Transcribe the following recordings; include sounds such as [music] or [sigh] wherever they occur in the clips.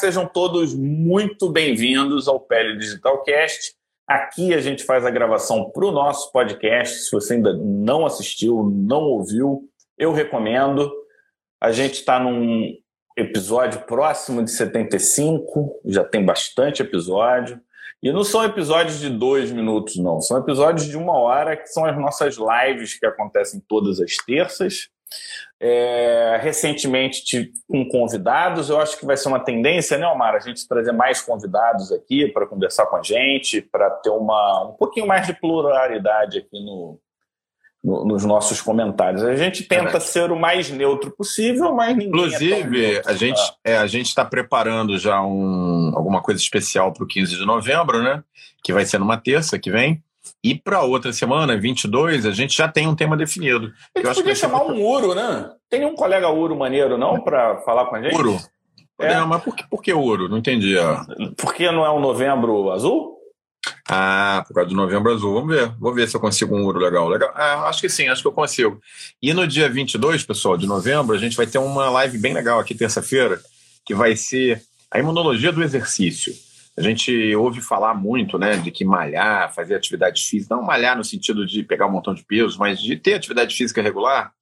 Sejam todos muito bem-vindos ao Pele Digital Cast. Aqui a gente faz a gravação para o nosso podcast. Se você ainda não assistiu, não ouviu, eu recomendo. A gente está num episódio próximo de 75, já tem bastante episódio. E não são episódios de dois minutos, não. São episódios de uma hora, que são as nossas lives que acontecem todas as terças. É, recentemente com convidados, eu acho que vai ser uma tendência, né, Omar? A gente trazer mais convidados aqui para conversar com a gente, para ter uma, um pouquinho mais de pluralidade aqui no, no, nos nossos comentários. A gente tenta é. ser o mais neutro possível, mas ninguém. É Inclusive, é a gente é, a gente está preparando já um, alguma coisa especial para o 15 de novembro, né? Que vai ser numa terça que vem. E para outra semana, 22, a gente já tem um tema definido. A gente podia chamar um Uro, né? Tem um colega Uro maneiro, não, para falar com a gente? Uro. É. Não, mas por que, por que Uro? Não entendi. Porque não é um novembro azul? Ah, por causa do novembro azul. Vamos ver. Vou ver se eu consigo um ouro legal. legal. Ah, acho que sim, acho que eu consigo. E no dia 22, pessoal, de novembro, a gente vai ter uma live bem legal aqui, terça-feira, que vai ser a imunologia do exercício. A gente ouve falar muito, né, de que malhar, fazer atividade física, não malhar no sentido de pegar um montão de peso, mas de ter atividade física regular,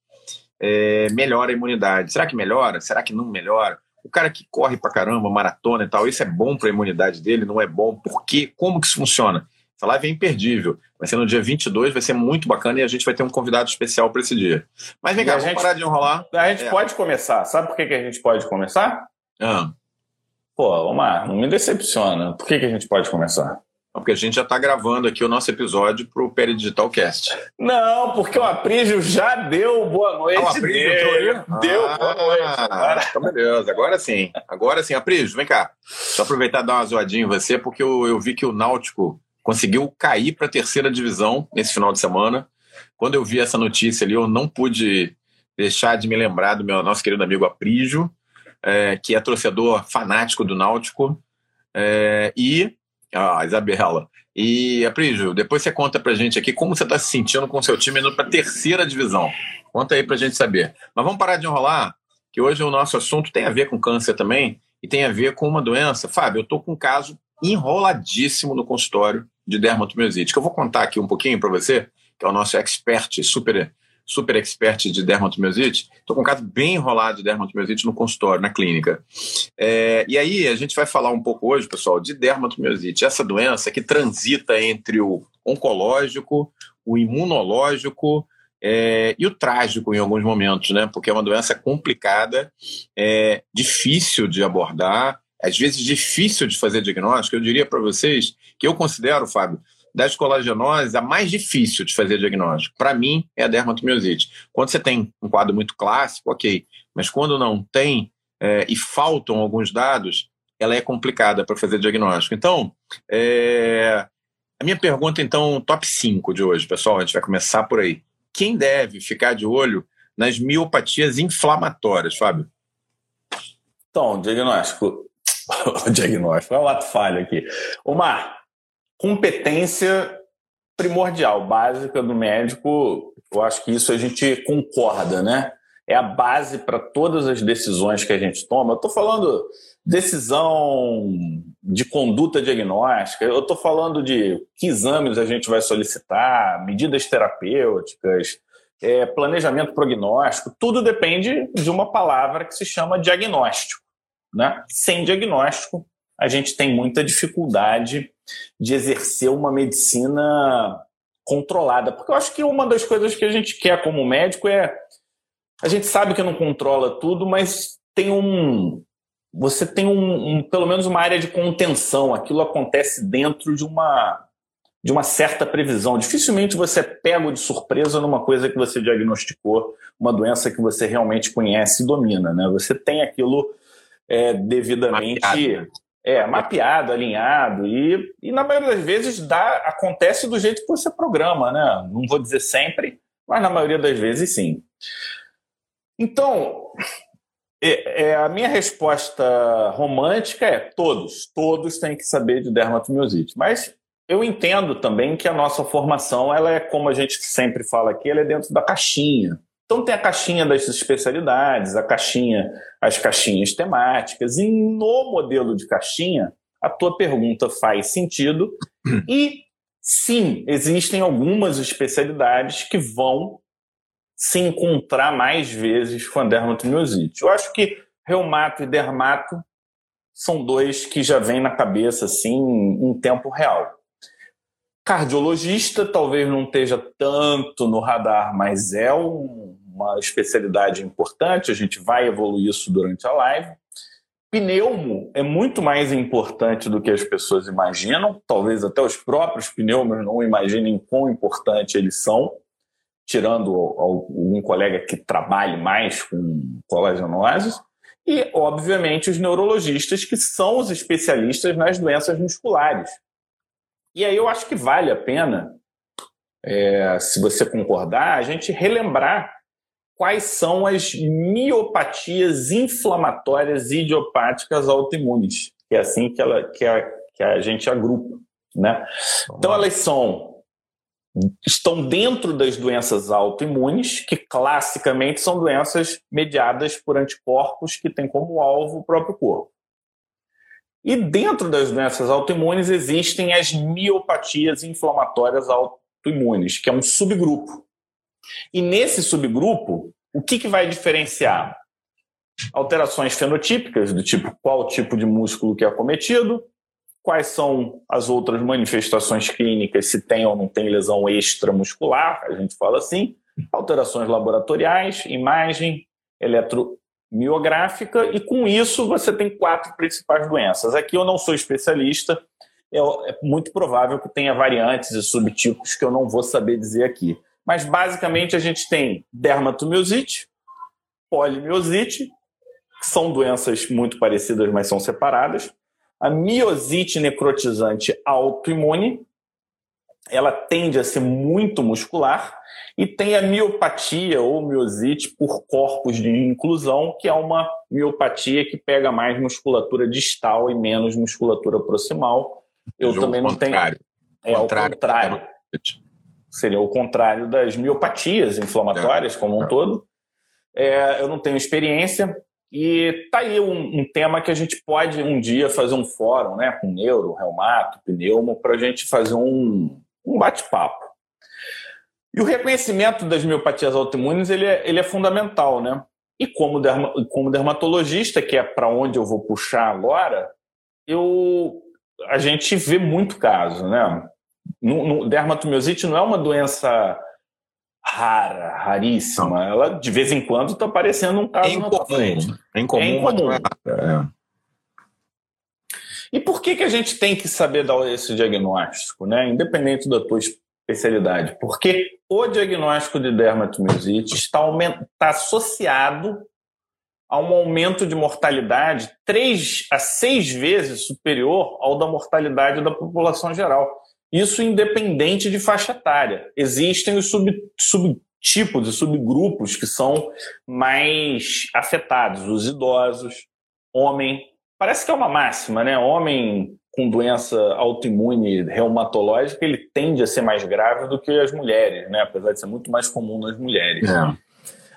é, melhora a imunidade. Será que melhora? Será que não melhora? O cara que corre pra caramba, maratona e tal, isso é bom para a imunidade dele? Não é bom? Por quê? Como que isso funciona? Essa live é imperdível. Vai ser no dia 22, vai ser muito bacana e a gente vai ter um convidado especial para esse dia. Mas vem cá, vamos gente, parar de enrolar. A gente é. pode começar. Sabe por que, que a gente pode começar? Ah. Pô, Omar, não me decepciona. Por que, que a gente pode começar? Porque a gente já está gravando aqui o nosso episódio para o Peridigital Cast. Não, porque o Aprígio já deu boa noite. Ah, o Aprígio dele. Deu ah, boa noite. Agora. Então beleza, agora sim. Agora sim. Aprígio, vem cá. Só aproveitar e dar uma zoadinha em você, porque eu, eu vi que o Náutico conseguiu cair para a terceira divisão nesse final de semana. Quando eu vi essa notícia ali, eu não pude deixar de me lembrar do meu nosso querido amigo Aprígio, é, que é torcedor fanático do Náutico. É, e ah, Isabela. E, Aprígio, depois você conta pra gente aqui como você está se sentindo com o seu time indo para a terceira divisão. Conta aí pra gente saber. Mas vamos parar de enrolar, que hoje o nosso assunto tem a ver com câncer também e tem a ver com uma doença. Fábio, eu tô com um caso enroladíssimo no consultório de dermatomiosite, que eu vou contar aqui um pouquinho para você, que é o nosso expert super super expert de dermatomiosite, estou com um caso bem enrolado de dermatomiosite no consultório, na clínica. É, e aí a gente vai falar um pouco hoje, pessoal, de dermatomiosite, essa doença que transita entre o oncológico, o imunológico é, e o trágico em alguns momentos, né? Porque é uma doença complicada, é, difícil de abordar, às vezes difícil de fazer diagnóstico. Eu diria para vocês que eu considero, Fábio, das colagenoses, a mais difícil de fazer diagnóstico, para mim, é a dermatomiosite. Quando você tem um quadro muito clássico, ok, mas quando não tem é, e faltam alguns dados, ela é complicada para fazer diagnóstico. Então, é, a minha pergunta, então, top 5 de hoje, pessoal, a gente vai começar por aí. Quem deve ficar de olho nas miopatias inflamatórias, Fábio? Então, diagnóstico. o [laughs] diagnóstico, é um ato falho aqui. Omar, competência primordial, básica do médico. Eu acho que isso a gente concorda, né? É a base para todas as decisões que a gente toma. Eu estou falando decisão de conduta diagnóstica, eu estou falando de que exames a gente vai solicitar, medidas terapêuticas, é, planejamento prognóstico, tudo depende de uma palavra que se chama diagnóstico. Né? Sem diagnóstico, a gente tem muita dificuldade de exercer uma medicina controlada. Porque eu acho que uma das coisas que a gente quer como médico é. A gente sabe que não controla tudo, mas tem um. Você tem um, um pelo menos uma área de contenção. Aquilo acontece dentro de uma de uma certa previsão. Dificilmente você é pego de surpresa numa coisa que você diagnosticou, uma doença que você realmente conhece e domina. Né? Você tem aquilo é, devidamente Mapeado. É, mapeado, alinhado, e, e na maioria das vezes dá, acontece do jeito que você programa, né? Não vou dizer sempre, mas na maioria das vezes sim. Então, é, é, a minha resposta romântica é todos, todos têm que saber de dermatomiosite. Mas eu entendo também que a nossa formação, ela é como a gente sempre fala aqui, ela é dentro da caixinha. Então tem a caixinha das especialidades, a caixinha, as caixinhas temáticas, e no modelo de caixinha, a tua pergunta faz sentido. [clears throat] E sim, existem algumas especialidades que vão se encontrar mais vezes com a dermatomiosite. Eu acho que reumato e dermato são dois que já vêm na cabeça assim em tempo real. Cardiologista talvez não esteja tanto no radar, mas é um, uma especialidade importante, a gente vai evoluir isso durante a live. Pneumo é muito mais importante do que as pessoas imaginam, talvez até os próprios pneumos não imaginem quão importante eles são, tirando algum colega que trabalhe mais com colagenoses, e, obviamente, os neurologistas, que são os especialistas nas doenças musculares. E aí eu acho que vale a pena, é, se você concordar, a gente relembrar quais são as miopatias inflamatórias idiopáticas autoimunes, que é assim que, ela, que, a, que a gente agrupa. Né? Então, elas são estão dentro das doenças autoimunes, que classicamente são doenças mediadas por anticorpos que têm como alvo o próprio corpo. E dentro das doenças autoimunes existem as miopatias inflamatórias autoimunes, que é um subgrupo. E nesse subgrupo, o que, que vai diferenciar? Alterações fenotípicas, do tipo qual tipo de músculo que é acometido, quais são as outras manifestações clínicas, se tem ou não tem lesão extramuscular, a gente fala assim, alterações laboratoriais, imagem eletromiográfica, e com isso você tem quatro principais doenças. Aqui eu não sou especialista, é, é muito provável que tenha variantes e subtipos que eu não vou saber dizer aqui. Mas basicamente a gente tem dermatomiosite, polimiosite, que são doenças muito parecidas, mas são separadas. A miosite necrotizante autoimune, ela tende a ser muito muscular, e tem a miopatia ou miosite por corpos de inclusão, que é uma miopatia que pega mais musculatura distal e menos musculatura proximal. Eu também não tenho. É o contrário seria o contrário das miopatias inflamatórias como um é. todo. É, eu não tenho experiência e tá aí um, um, tema que a gente pode um dia fazer um fórum, né, com neuro, reumato, pneumo, para a gente fazer um, um bate-papo. E o reconhecimento das miopatias autoimunes ele é, ele é fundamental, né? E como, derma, como dermatologista, que é para onde eu vou puxar agora, eu a gente vê muito caso, né? No, no, dermatomiosite não é uma doença rara, raríssima. Ela, de vez em quando, está aparecendo um caso é incomum. na frente. É incomum. É incomum. É, é. E por que, que a gente tem que saber dar esse diagnóstico, né? independente da tua especialidade? Porque o diagnóstico de dermatomiosite está, está associado a um aumento de mortalidade três a seis vezes superior ao da mortalidade da população geral. Isso independente de faixa etária. Existem os sub, subtipos e subgrupos que são mais afetados, os idosos, homem. Parece que é uma máxima, né? Homem com doença autoimune reumatológica, ele tende a ser mais grave do que as mulheres, né? Apesar de ser muito mais comum nas mulheres. É.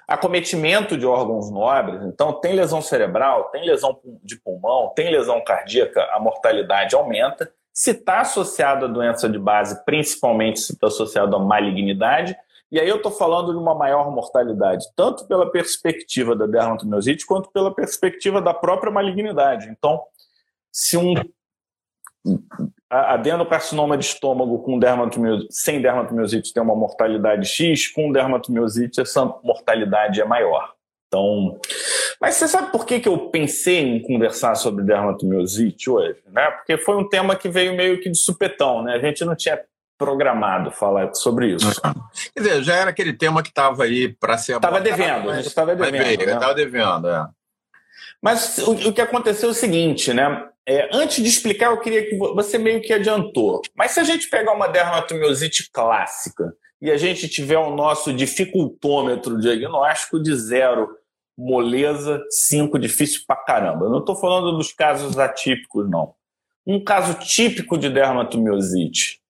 Acometimento de órgãos nobres, então tem lesão cerebral, tem lesão de pulmão, tem lesão cardíaca, a mortalidade aumenta. Se está associado à doença de base, principalmente se está associado à malignidade, e aí eu estou falando de uma maior mortalidade, tanto pela perspectiva da dermatomiosite quanto pela perspectiva da própria malignidade. Então, se um adenocarcinoma de estômago com dermatomiosite, sem dermatomiosite tem uma mortalidade X, com dermatomiosite essa mortalidade é maior. Então, mas você sabe por que, que eu pensei em conversar sobre dermatomiosite hoje? Né? Porque foi um tema que veio meio que de supetão, né? A gente não tinha programado falar sobre isso. Quer dizer, já era aquele tema que estava aí para ser Estava devendo, a gente estava devendo. Estava né? devendo, é. Mas o, o, que aconteceu é o seguinte, né? É, antes de explicar, eu queria que você meio que adiantou. Mas se a gente pegar uma dermatomiosite clássica e a gente tiver o nosso dificultômetro diagnóstico de zero moleza, 5 difícil pra caramba. Eu não estou falando dos casos atípicos, não. Um caso típico de dermatomiosite,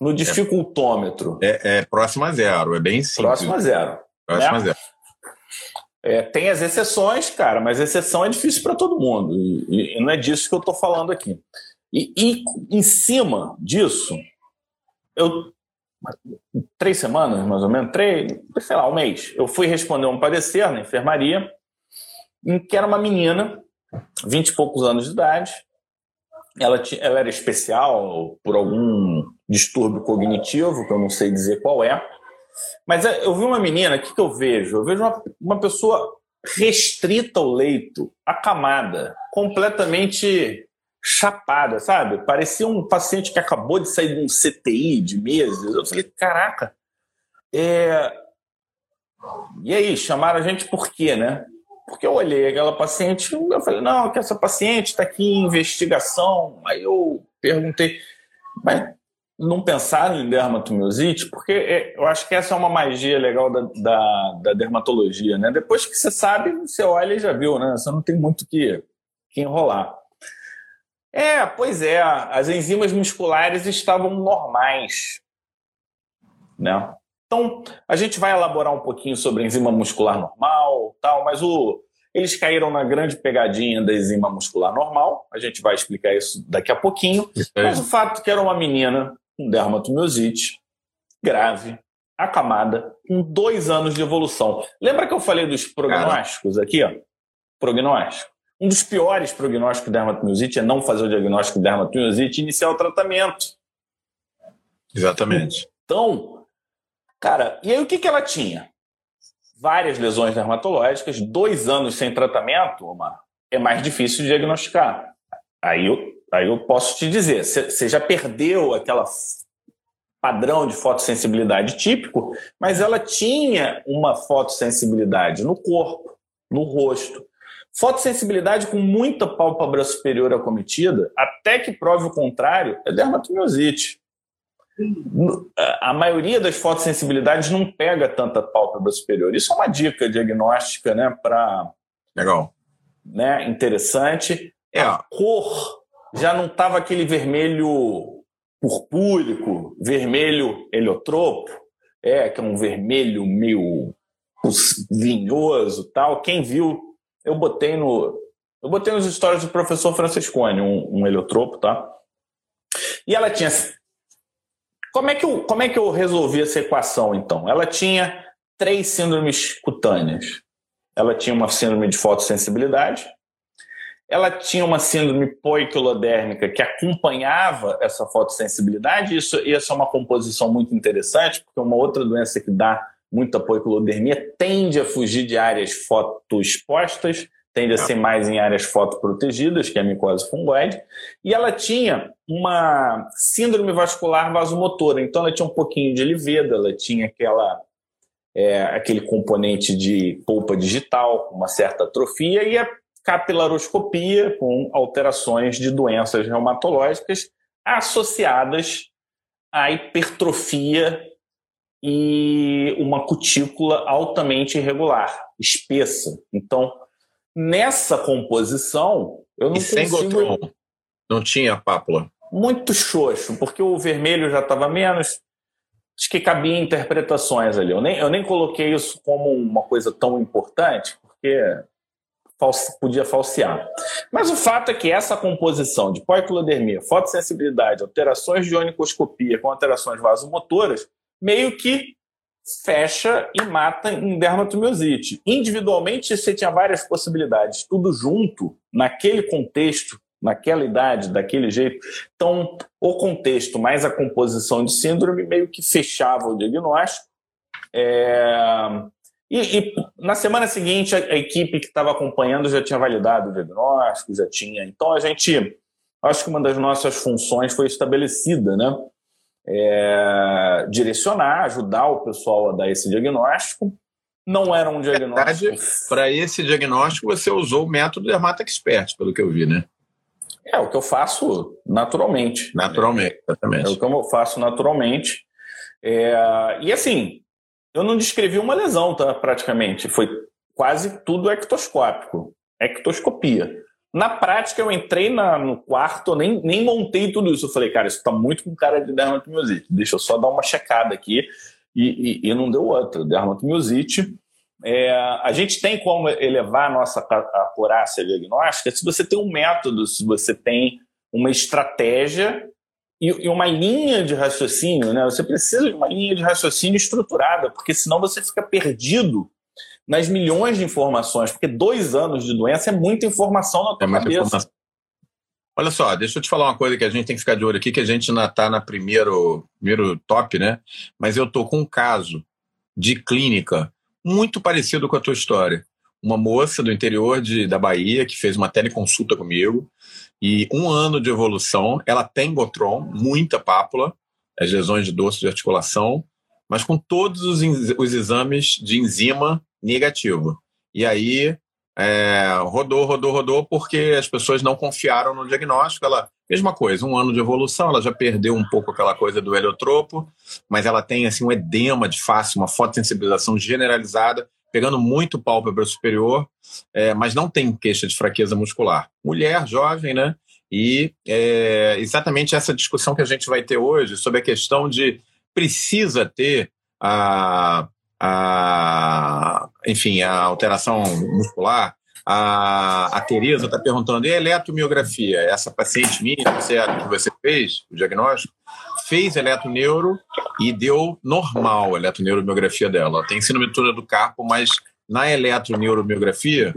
no dificultômetro. É, é, é próximo a zero, é bem simples. Próximo a zero. Próximo né? a zero. É, tem as exceções, cara, mas exceção é difícil para todo mundo. E, e, não é disso que eu estou falando aqui. E, e, em cima disso, eu. Três semanas, mais ou menos, três, sei lá, um mês. Eu fui responder um parecer na enfermaria, em que era uma menina, vinte e poucos anos de idade. Ela, ela era especial por algum distúrbio cognitivo, que eu não sei dizer qual é mas é, eu vi uma menina, o que, que eu vejo? Eu vejo uma, uma pessoa restrita ao leito, acamada, completamente chapada, sabe? Parecia um paciente que acabou de sair de um CTI de meses. Eu falei, caraca. É... E aí, chamaram a gente por quê, né? Porque eu olhei aquela paciente eu falei, não, que essa paciente está aqui em investigação. Aí eu perguntei, mas não pensaram em dermatomiosite, porque é, eu acho que essa é uma magia legal da, da, da, dermatologia, né? Depois que você sabe, você olha e já viu, né? Você não tem muito que, que enrolar. É, pois é, as enzimas musculares estavam normais, né? Então, a gente vai elaborar um pouquinho sobre a enzima muscular normal, tal, mas o, eles caíram na grande pegadinha da enzima muscular normal. A gente vai explicar isso daqui a pouquinho. Mas o fato que era uma menina com dermatomiosite grave, acamada, com dois anos de evolução. Lembra que eu falei dos prognósticos aqui? Ó? Prognóstico. Um dos piores prognósticos de dermatomiosite é não fazer o diagnóstico de dermatomiosite e iniciar o tratamento. Exatamente. Então, cara, e aí o que, que ela tinha? Várias lesões dermatológicas, dois anos sem tratamento, uma, é mais difícil de diagnosticar. Aí eu Aí eu posso te dizer, você já perdeu aquela padrão de fotossensibilidade típico, mas ela tinha uma fotossensibilidade no corpo, no rosto. Fotossensibilidade com muita pálpebra superior acometida, até que prove o contrário, é dermatomiosite. A maioria das fotossensibilidades não pega tanta pálpebra superior. Isso é uma dica diagnóstica, né, para legal, né, interessante. É a cor já não estava aquele vermelho purpúrico, vermelho heliotropo, é, que é um vermelho meio vinhoso tal. Quem viu, eu botei no. Eu botei nos stories do professor Franciscone um, um heliotropo, tá? E ela tinha. Como é, que eu, como é que eu resolvi essa equação, então? Ela tinha três síndromes cutâneas. Ela tinha uma síndrome de fotossensibilidade, ela tinha uma síndrome poiquilodérmica que acompanhava essa fotossensibilidade. Isso, isso é uma composição muito interessante, porque uma outra doença que dá muita poiquilodermia tende a fugir de áreas fotoexpostas, tende a ser mais em áreas fotoprotegidas, que é a micose fungoide. E ela tinha uma síndrome vascular vasomotora, então ela tinha um pouquinho de liveda, ela tinha aquela é, aquele componente de polpa digital, uma certa atrofia, e a capilaroscopia com alterações de doenças reumatológicas associadas à hipertrofia e uma cutícula altamente irregular, espessa. Então, nessa composição, eu não e sem consigo... Não tinha pápula? Muito xoxo, porque o vermelho já estava menos. Acho que cabia interpretações ali. Eu nem, eu nem coloquei isso como uma coisa tão importante, porque podia falsear. Mas o fato é que essa composição de poiquilodermia, fotossensibilidade, alterações de onicoscopia com alterações vasomotoras, meio que fecha e mata em dermatomiosite. Individualmente, você tinha várias possibilidades, tudo junto, naquele contexto, naquela idade, daquele jeito. Então, o contexto mais a composição de síndrome meio que fechava o diagnóstico. É... E, e, na semana seguinte, a, a equipe que estava acompanhando já tinha validado o diagnóstico, já tinha. Então, a gente, acho que uma das nossas funções foi estabelecida, né? É, direcionar, ajudar o pessoal a dar esse diagnóstico. Não era um diagnóstico. Para esse diagnóstico, você usou o método Dermata Expert, pelo que eu vi, né? É o que eu faço naturalmente. Naturalmente, exatamente. É o que eu faço naturalmente. É, e assim, eu não descrevi uma lesão, tá? Praticamente. Foi quase tudo ectoscópico. Ectoscopia. Na prática, eu entrei na, no quarto, nem, nem montei tudo isso. Eu falei, cara, isso tá muito com cara de dermatomiosite. Deixa eu só dar uma checada aqui. E, e, e não deu outra. Dermatomiosite. é, a gente tem como elevar a nossa acurácia diagnóstica se você tem um método, se você tem uma estratégia e, e uma linha de raciocínio. Né? Você precisa de uma linha de raciocínio estruturada, porque senão você fica perdido nas milhões de informações, porque dois anos de doença é muita informação na tua é cabeça. Informação. Olha só, deixa eu te falar uma coisa que a gente tem que ficar de olho aqui, que a gente ainda está na primeiro, primeiro top, né? Mas eu tô com um caso de clínica muito parecido com a tua história. Uma moça do interior de, da Bahia que fez uma teleconsulta comigo e um ano de evolução. Ela tem Botron, muita pápula, as lesões de dorso de articulação, mas com todos os, os exames de enzima negativo. E aí é, rodou, rodou, rodou, porque as pessoas não confiaram no diagnóstico. Ela, mesma coisa, um ano de evolução, ela já perdeu um pouco aquela coisa do heliotropo, mas ela tem assim um edema de face, uma fotossensibilização generalizada, pegando muito pálpebra superior, é, mas não tem queixa de fraqueza muscular. Mulher, jovem, né? E é exatamente essa discussão que a gente vai ter hoje sobre a questão de precisa ter a a, enfim, a alteração muscular. A, a Tereza está perguntando, e a eletromiografia? Essa paciente minha, que você fez, o diagnóstico, fez eletroneuro e deu normal a eletroneuromiografia dela. Ela tem sinometura do carpo, mas na eletroneuromiografia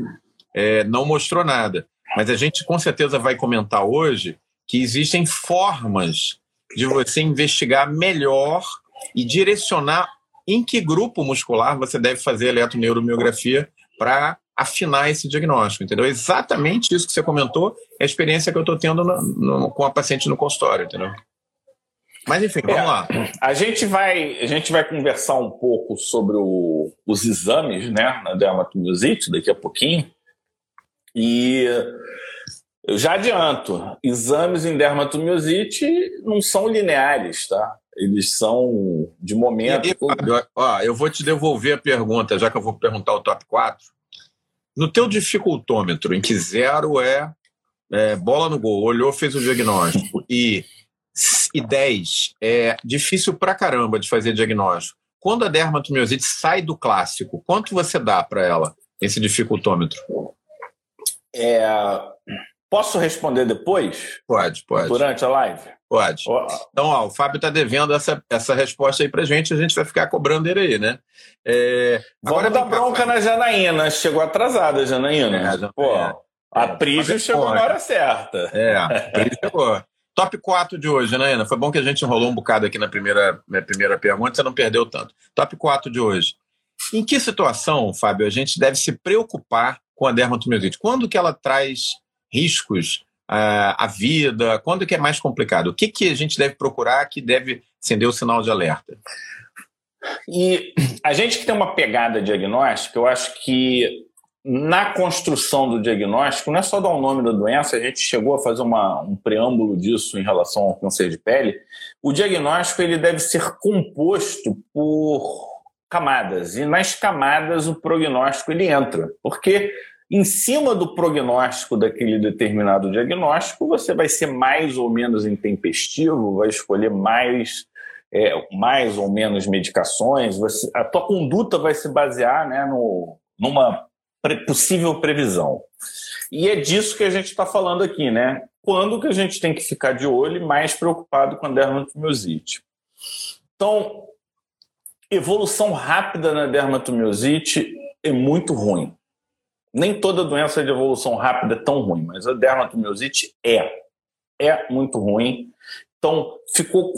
é, não mostrou nada. Mas a gente com certeza vai comentar hoje que existem formas de você investigar melhor e direcionar em que grupo muscular você deve fazer eletroneuromiografia para afinar esse diagnóstico, entendeu? Exatamente isso que você comentou é a experiência que eu estou tendo no, no, com a paciente no consultório, entendeu? Mas enfim, vamos é, lá. A gente vai, a gente vai conversar um pouco sobre o, os exames, né, na dermatomiosite daqui a pouquinho. E eu já adianto, exames em dermatomiosite não são lineares, tá? Eles são de momento. E, Fábio, ó, eu vou te devolver a pergunta, já que eu vou perguntar o top 4. No teu dificultômetro, em que zero é, é bola no gol, olhou, fez o diagnóstico, e, e 10 é difícil pra caramba de fazer diagnóstico. Quando a dermatomiosite sai do clássico, quanto você dá para ela, esse dificultômetro? É, posso responder depois? Pode, pode. Durante a live? Pode. Então, ó, o Fábio está devendo essa, essa resposta aí para gente, a gente vai ficar cobrando ele aí, né? É, Vamos dar bronca na Janaína. Chegou atrasada, Janaína. É, Pô, é, a Prígio é, chegou na hora certa. É, a Prígio chegou. Top 4 de hoje, Janaína. Foi bom que a gente enrolou um bocado aqui na primeira, na primeira pergunta, você não perdeu tanto. Top 4 de hoje. Em que situação, Fábio, a gente deve se preocupar com a dermatomiosite? Quando que ela traz riscos a vida? Quando que é mais complicado? O que, que a gente deve procurar que deve acender o sinal de alerta? E a gente que tem uma pegada diagnóstica, eu acho que na construção do diagnóstico, não é só dar o nome da doença, a gente chegou a fazer uma, um preâmbulo disso em relação ao câncer de pele. O diagnóstico ele deve ser composto por camadas, e nas camadas o prognóstico ele entra, porque em cima do prognóstico daquele determinado diagnóstico, você vai ser mais ou menos intempestivo, vai escolher mais, é, mais ou menos medicações, você, a tua conduta vai se basear né, no, numa pre possível previsão. E é disso que a gente está falando aqui, né? Quando que a gente tem que ficar de olho e mais preocupado com a dermatomiosite? Então, evolução rápida na dermatomiosite é muito ruim. Nem toda doença de evolução rápida é tão ruim, mas a dermatomiosite é. É muito ruim. Então, ficou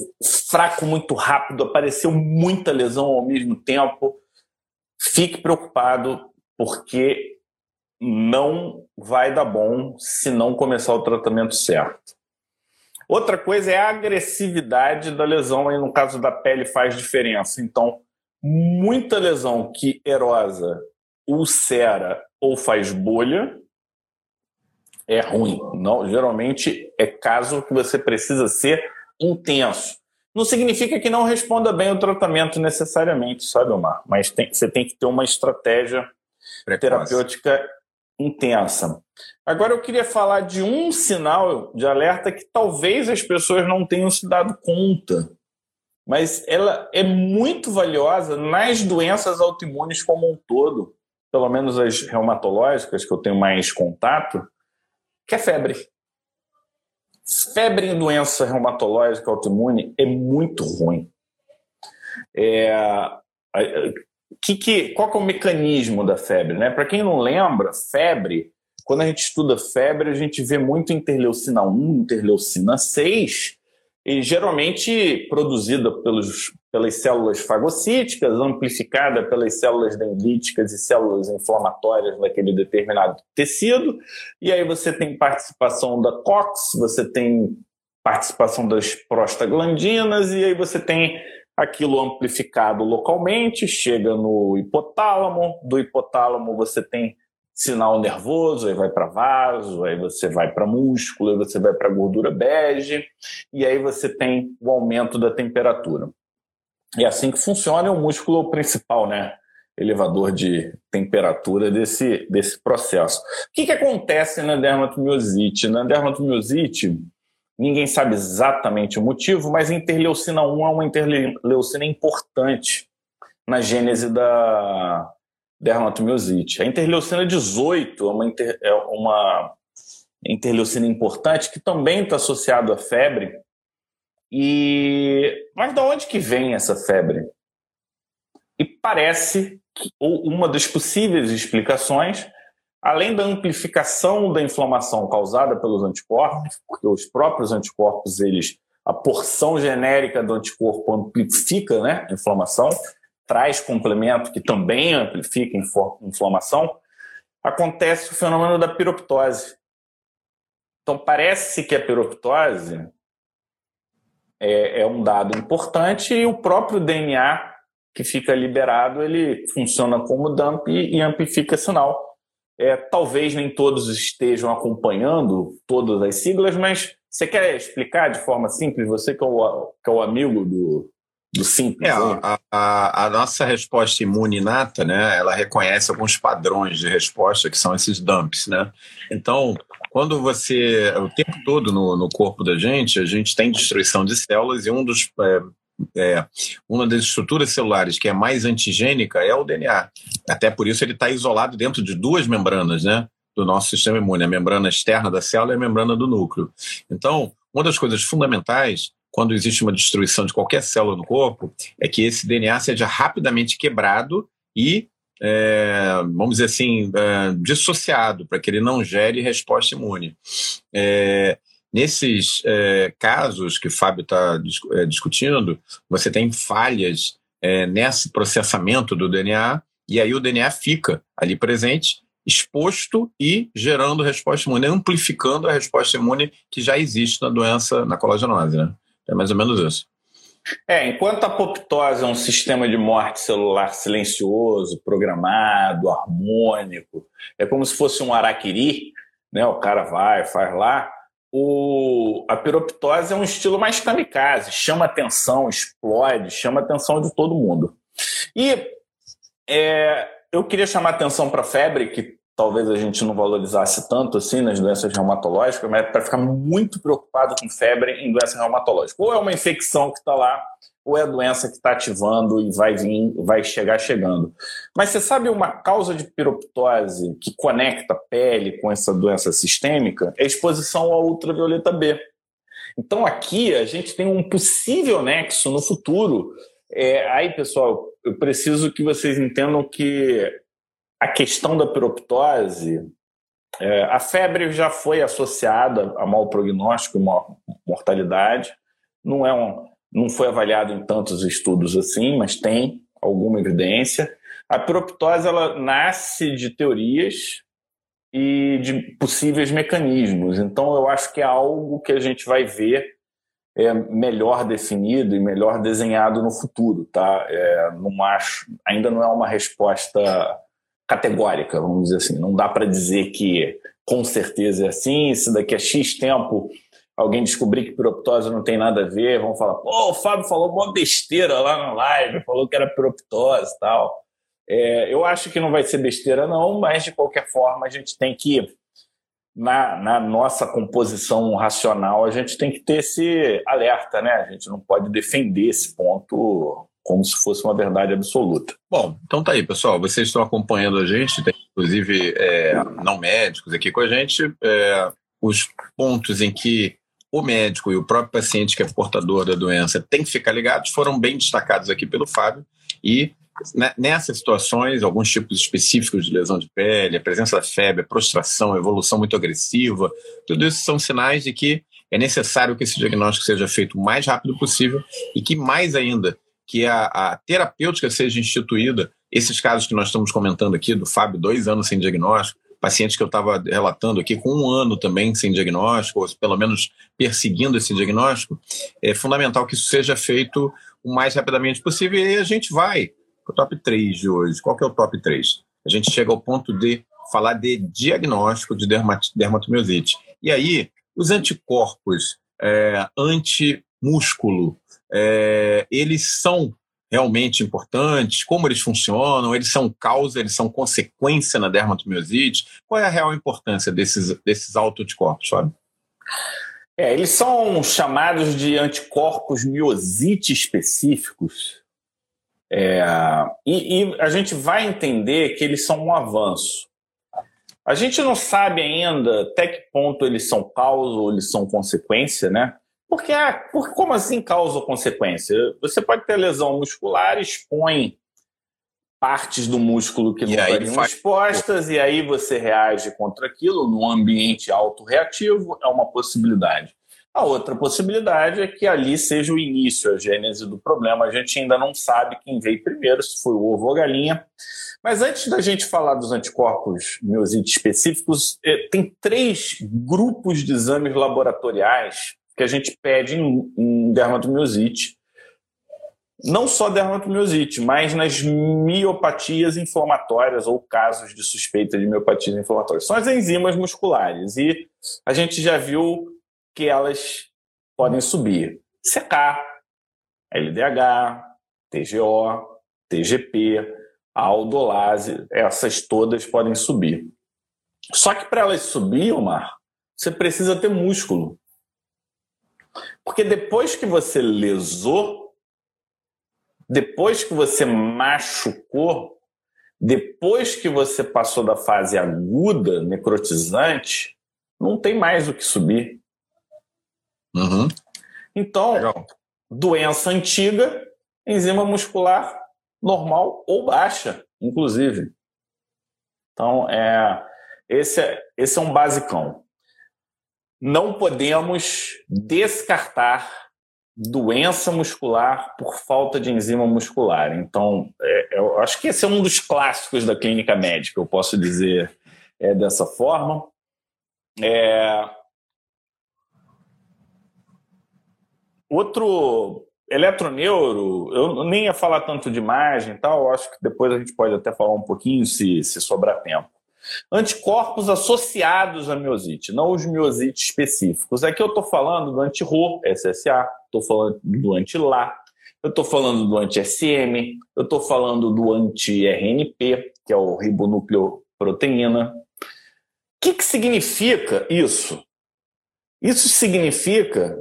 fraco muito rápido, apareceu muita lesão ao mesmo tempo. Fique preocupado, porque não vai dar bom se não começar o tratamento certo. Outra coisa é a agressividade da lesão, aí no caso da pele faz diferença. Então, muita lesão que erosa, ulcera ou faz bolha, é ruim. Não, geralmente é caso que você precisa ser intenso. Não significa que não responda bem o tratamento necessariamente, sabe, Omar? Mas tem, você tem que ter uma estratégia Precoce. terapêutica intensa. Agora eu queria falar de um sinal de alerta que talvez as pessoas não tenham se dado conta, mas ela é muito valiosa nas doenças autoimunes como um todo pelo menos as reumatológicas que eu tenho mais contato, que é febre. Febre em doença reumatológica autoimune é muito ruim. É, que, que, qual que é o mecanismo da febre? Né? Para quem não lembra, febre, quando a gente estuda febre, a gente vê muito interleucina 1, interleucina 6, e geralmente produzida pelos, pelas células fagocíticas, amplificada pelas células dendríticas e células inflamatórias daquele determinado tecido. E aí você tem participação da COX, você tem participação das prostaglandinas, e aí você tem aquilo amplificado localmente, chega no hipotálamo, do hipotálamo você tem sinal nervoso, aí vai para vaso, aí você vai para músculo, aí você vai para gordura bege, e aí você tem o aumento da temperatura. É assim que funciona é o músculo principal, né? Elevador de temperatura desse, desse processo. O que, que acontece na dermatomiosite? Na dermatomiosite, ninguém sabe exatamente o motivo, mas interleucina 1 é uma interleucina importante na gênese da, dermatomiosite. A interleucina 18 é uma, inter, é uma interleucina importante que também está associada à febre. E mas de onde que vem essa febre? E parece que uma das possíveis explicações, além da amplificação da inflamação causada pelos anticorpos, porque os próprios anticorpos eles a porção genérica do anticorpo amplifica, né, a inflamação traz complemento que também amplifica a inflamação, acontece o fenômeno da piroptose. Então, parece que a piroptose é, é, um dado importante e o próprio DNA que fica liberado, ele funciona como dump e, e amplifica sinal. É, talvez nem todos estejam acompanhando todas as siglas, mas você quer explicar de forma simples, você que é o, que é o amigo do, do simples. É, a, a, a, nossa resposta imune inata, né, ela reconhece alguns padrões de resposta que são esses dumps, né? Então, quando você, o tempo todo no, no corpo da gente, a gente tem destruição de células e um dos é, é, uma das estruturas celulares que é mais antigênica é o DNA. Até por isso ele está isolado dentro de duas membranas, né? Do nosso sistema imune, a membrana externa da célula e a membrana do núcleo. Então, uma das coisas fundamentais quando existe uma destruição de qualquer célula no corpo, é que esse DNA seja rapidamente quebrado e, é, vamos dizer assim, é, dissociado, para que ele não gere resposta imune. É, nesses é, casos que o Fábio está é, discutindo, você tem falhas é, nesse processamento do DNA, e aí o DNA fica ali presente exposto e gerando resposta imune, amplificando a resposta imune que já existe na doença, na colagenose, né? É mais ou menos isso. É, enquanto a apoptose é um sistema de morte celular silencioso, programado, harmônico, é como se fosse um araquiri, né? O cara vai, faz lá. O, a piroptose é um estilo mais kamikaze, chama atenção, explode, chama atenção de todo mundo. E é, eu queria chamar atenção para a febre, que talvez a gente não valorizasse tanto assim nas doenças reumatológicas, mas é para ficar muito preocupado com febre em doença reumatológica. Ou é uma infecção que está lá, ou é a doença que está ativando e vai vir, vai chegar chegando. Mas você sabe uma causa de piroptose que conecta a pele com essa doença sistêmica? É a exposição ao ultravioleta B. Então aqui a gente tem um possível nexo no futuro. É, aí, pessoal, eu preciso que vocês entendam que a questão da piroptose, é, a febre já foi associada a mau prognóstico e mortalidade. Não, é um, não foi avaliado em tantos estudos assim, mas tem alguma evidência. A piroptose ela nasce de teorias e de possíveis mecanismos. Então, eu acho que é algo que a gente vai ver é, melhor definido e melhor desenhado no futuro, tá? É, não acho, ainda não é uma resposta categórica, vamos dizer assim. Não dá para dizer que com certeza é assim, se daqui a X tempo alguém descobrir que piroptose não tem nada a ver, vão falar, pô, o Fábio falou uma besteira lá na live, falou que era piroptose e tal. É, eu acho que não vai ser besteira não, mas de qualquer forma a gente tem que, na, na nossa composição racional, a gente tem que ter esse alerta, né? A gente não pode defender esse ponto como se fosse uma verdade absoluta. Bom, então tá aí, pessoal. Vocês estão acompanhando a gente, tem inclusive é, não médicos aqui com a gente. É, os pontos em que o médico e o próprio paciente que é portador da doença tem que ficar ligados foram bem destacados aqui pelo Fábio. E né, nessas situações, alguns tipos específicos de lesão de pele, a presença da febre, a prostração, a evolução muito agressiva, tudo isso são sinais de que é necessário que esse diagnóstico seja feito o mais rápido possível e que, mais ainda, que a, a terapêutica seja instituída. Esses casos que nós estamos comentando aqui, do Fábio, dois anos sem diagnóstico, pacientes que eu estava relatando aqui com um ano também sem diagnóstico, ou pelo menos perseguindo esse diagnóstico, é fundamental que isso seja feito o mais rapidamente possível e a gente vai para o top 3 de hoje. Qual que é o top 3? A gente chega ao ponto de falar de diagnóstico de dermatomiosite. E aí, os anticorpos é, antimúsculo, é, eles são realmente importantes? Como eles funcionam? Eles são causa, eles são consequência na dermatomiosite? Qual é a real importância desses, desses autoanticorpos, Fábio? É, eles são chamados de anticorpos miosite específicos. É, e, e, a gente vai entender que eles são um avanço. A gente não sabe ainda até que ponto eles são causa ou eles são consequência, né? Porque, ah, por, como assim causa ou consequência? Você pode ter lesão muscular, expõe partes do músculo que não estariam faz... expostas, e aí você reage contra aquilo num ambiente autorreativo, é uma possibilidade. A outra possibilidade é que ali seja o início, a gênese do problema. A gente ainda não sabe quem veio primeiro, se foi o ovo ou a galinha. Mas antes da gente falar dos anticorpos miosite específicos, eh, tem três grupos de exames laboratoriais que a gente pede em, em dermatomiosite. Não só dermatomiosite, mas nas miopatias inflamatórias ou casos de suspeita de miopatias inflamatórias. São as enzimas musculares. E a gente já viu que elas podem subir. CK, LDH, TGO, TGP, aldolase, essas todas podem subir. Só que para elas subir, Omar, você precisa ter músculo. Porque depois que você lesou, depois que você machucou, depois que você passou da fase aguda, necrotizante, não tem mais o que subir. Uhum. Então, Legal. doença antiga, enzima muscular normal ou baixa, inclusive. Então, é, esse, é, esse é um basicão não podemos descartar doença muscular por falta de enzima muscular. Então, é, eu acho que esse é um dos clássicos da clínica médica, eu posso dizer é, dessa forma. É... Outro eletroneuro, eu nem ia falar tanto de imagem e tal, acho que depois a gente pode até falar um pouquinho se, se sobrar tempo. Anticorpos associados à miosite, não os miosites específicos. Aqui eu estou falando do anti-RO, SSA, estou falando do anti-LA, eu estou falando do anti-SM, eu estou falando do anti-RNP, que é o ribonucleoproteína. O que, que significa isso? Isso significa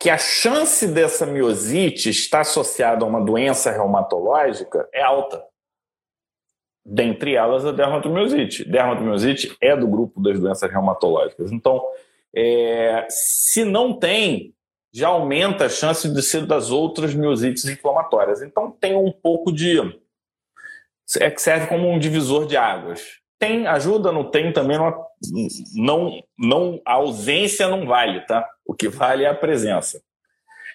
que a chance dessa miosite estar associada a uma doença reumatológica é alta. Dentre elas, a dermatomiosite. Dermatomiosite é do grupo das doenças reumatológicas. Então, é, se não tem, já aumenta a chance de ser das outras miosites inflamatórias. Então, tem um pouco de. É que serve como um divisor de águas. Tem ajuda, não tem também. Não, não, não, a ausência não vale, tá? O que vale é a presença.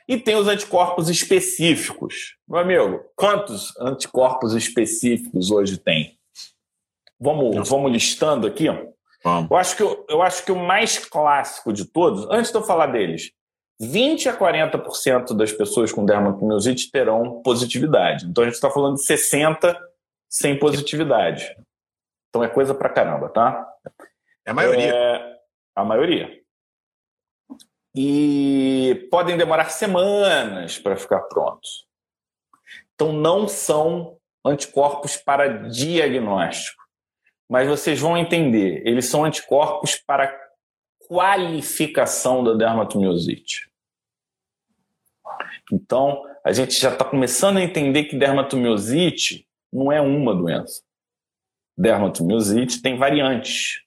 E tem os anticorpos específicos. Meu amigo, quantos anticorpos específicos hoje tem? Vamos, vamos listando aqui. Vamos. Eu, acho que, eu acho que o mais clássico de todos, antes de eu falar deles, 20 a 40% das pessoas com dermatomiosite terão positividade. Então a gente está falando de 60 sem positividade. Então é coisa pra caramba, tá? É a maioria. É a maioria e podem demorar semanas para ficar prontos. Então, não são anticorpos para diagnóstico. Mas vocês vão entender, eles são anticorpos para qualificação da dermatomiosite. Então, a gente já está começando a entender que dermatomiosite não é uma doença. Dermatomiosite tem variantes.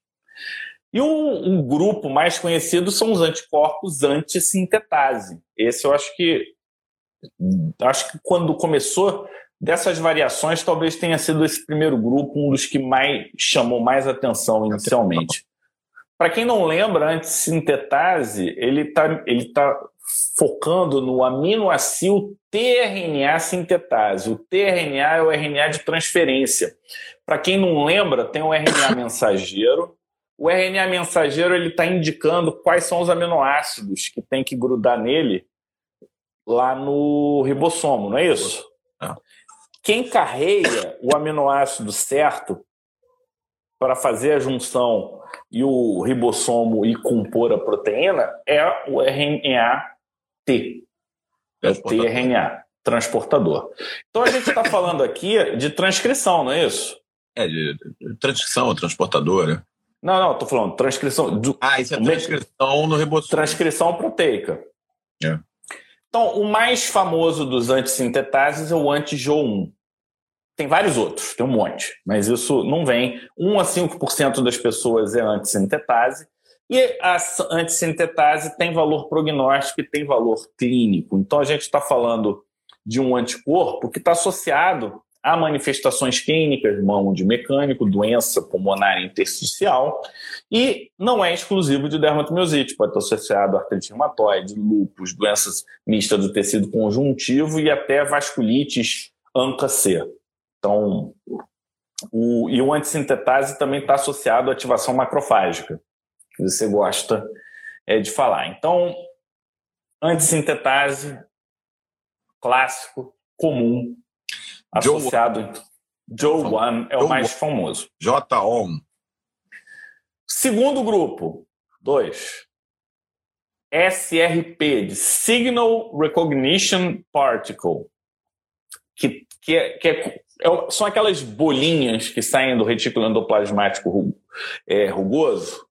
E o, o grupo mais conhecido são os anticorpos antissintetase. Esse eu acho que acho que quando começou dessas variações, talvez tenha sido esse primeiro grupo um dos que mais chamou mais atenção inicialmente. Para quem não lembra, antissintetase ele está ele tá focando no aminoácido tRNA sintetase. O tRNA é o RNA de transferência. Para quem não lembra, tem o RNA mensageiro. O RNA mensageiro ele está indicando quais são os aminoácidos que tem que grudar nele lá no ribossomo, não é isso? Ah. Quem carrega o aminoácido certo para fazer a junção e o ribossomo e compor a proteína é o RNA T. É o tRNA, transportador. Então a gente está falando aqui de transcrição, não é isso? É, de, transcrição, transportador, né? Não, não, estou falando transcrição. Do, ah, isso é transcrição no ribossomo. Transcrição proteica. É. Então, o mais famoso dos antissintetases é o anti-Jo1. Tem vários outros, tem um monte, mas isso não vem. 1 a 5% das pessoas é antissintetase e a antissintetase tem valor prognóstico e tem valor clínico. Então a gente está falando de um anticorpo que está associado a manifestações clínicas, mão de mecânico, doença pulmonar intersticial, e não é exclusivo de dermatomiosite, pode estar associado a artrite reumatoide, lúpus, doenças mistas do tecido conjuntivo e até vasculites ANCA-C. Então, o, e o antissintetase também está associado à ativação macrofágica que você gosta é, de falar. Então, antissintetase, clássico, comum, associado. Joe One é o mais famoso. J-ON. Segundo grupo, dois. SRP, de Signal Recognition Particle, que, que, é, que é, é, são aquelas bolinhas que saem do retículo endoplasmático é, rugoso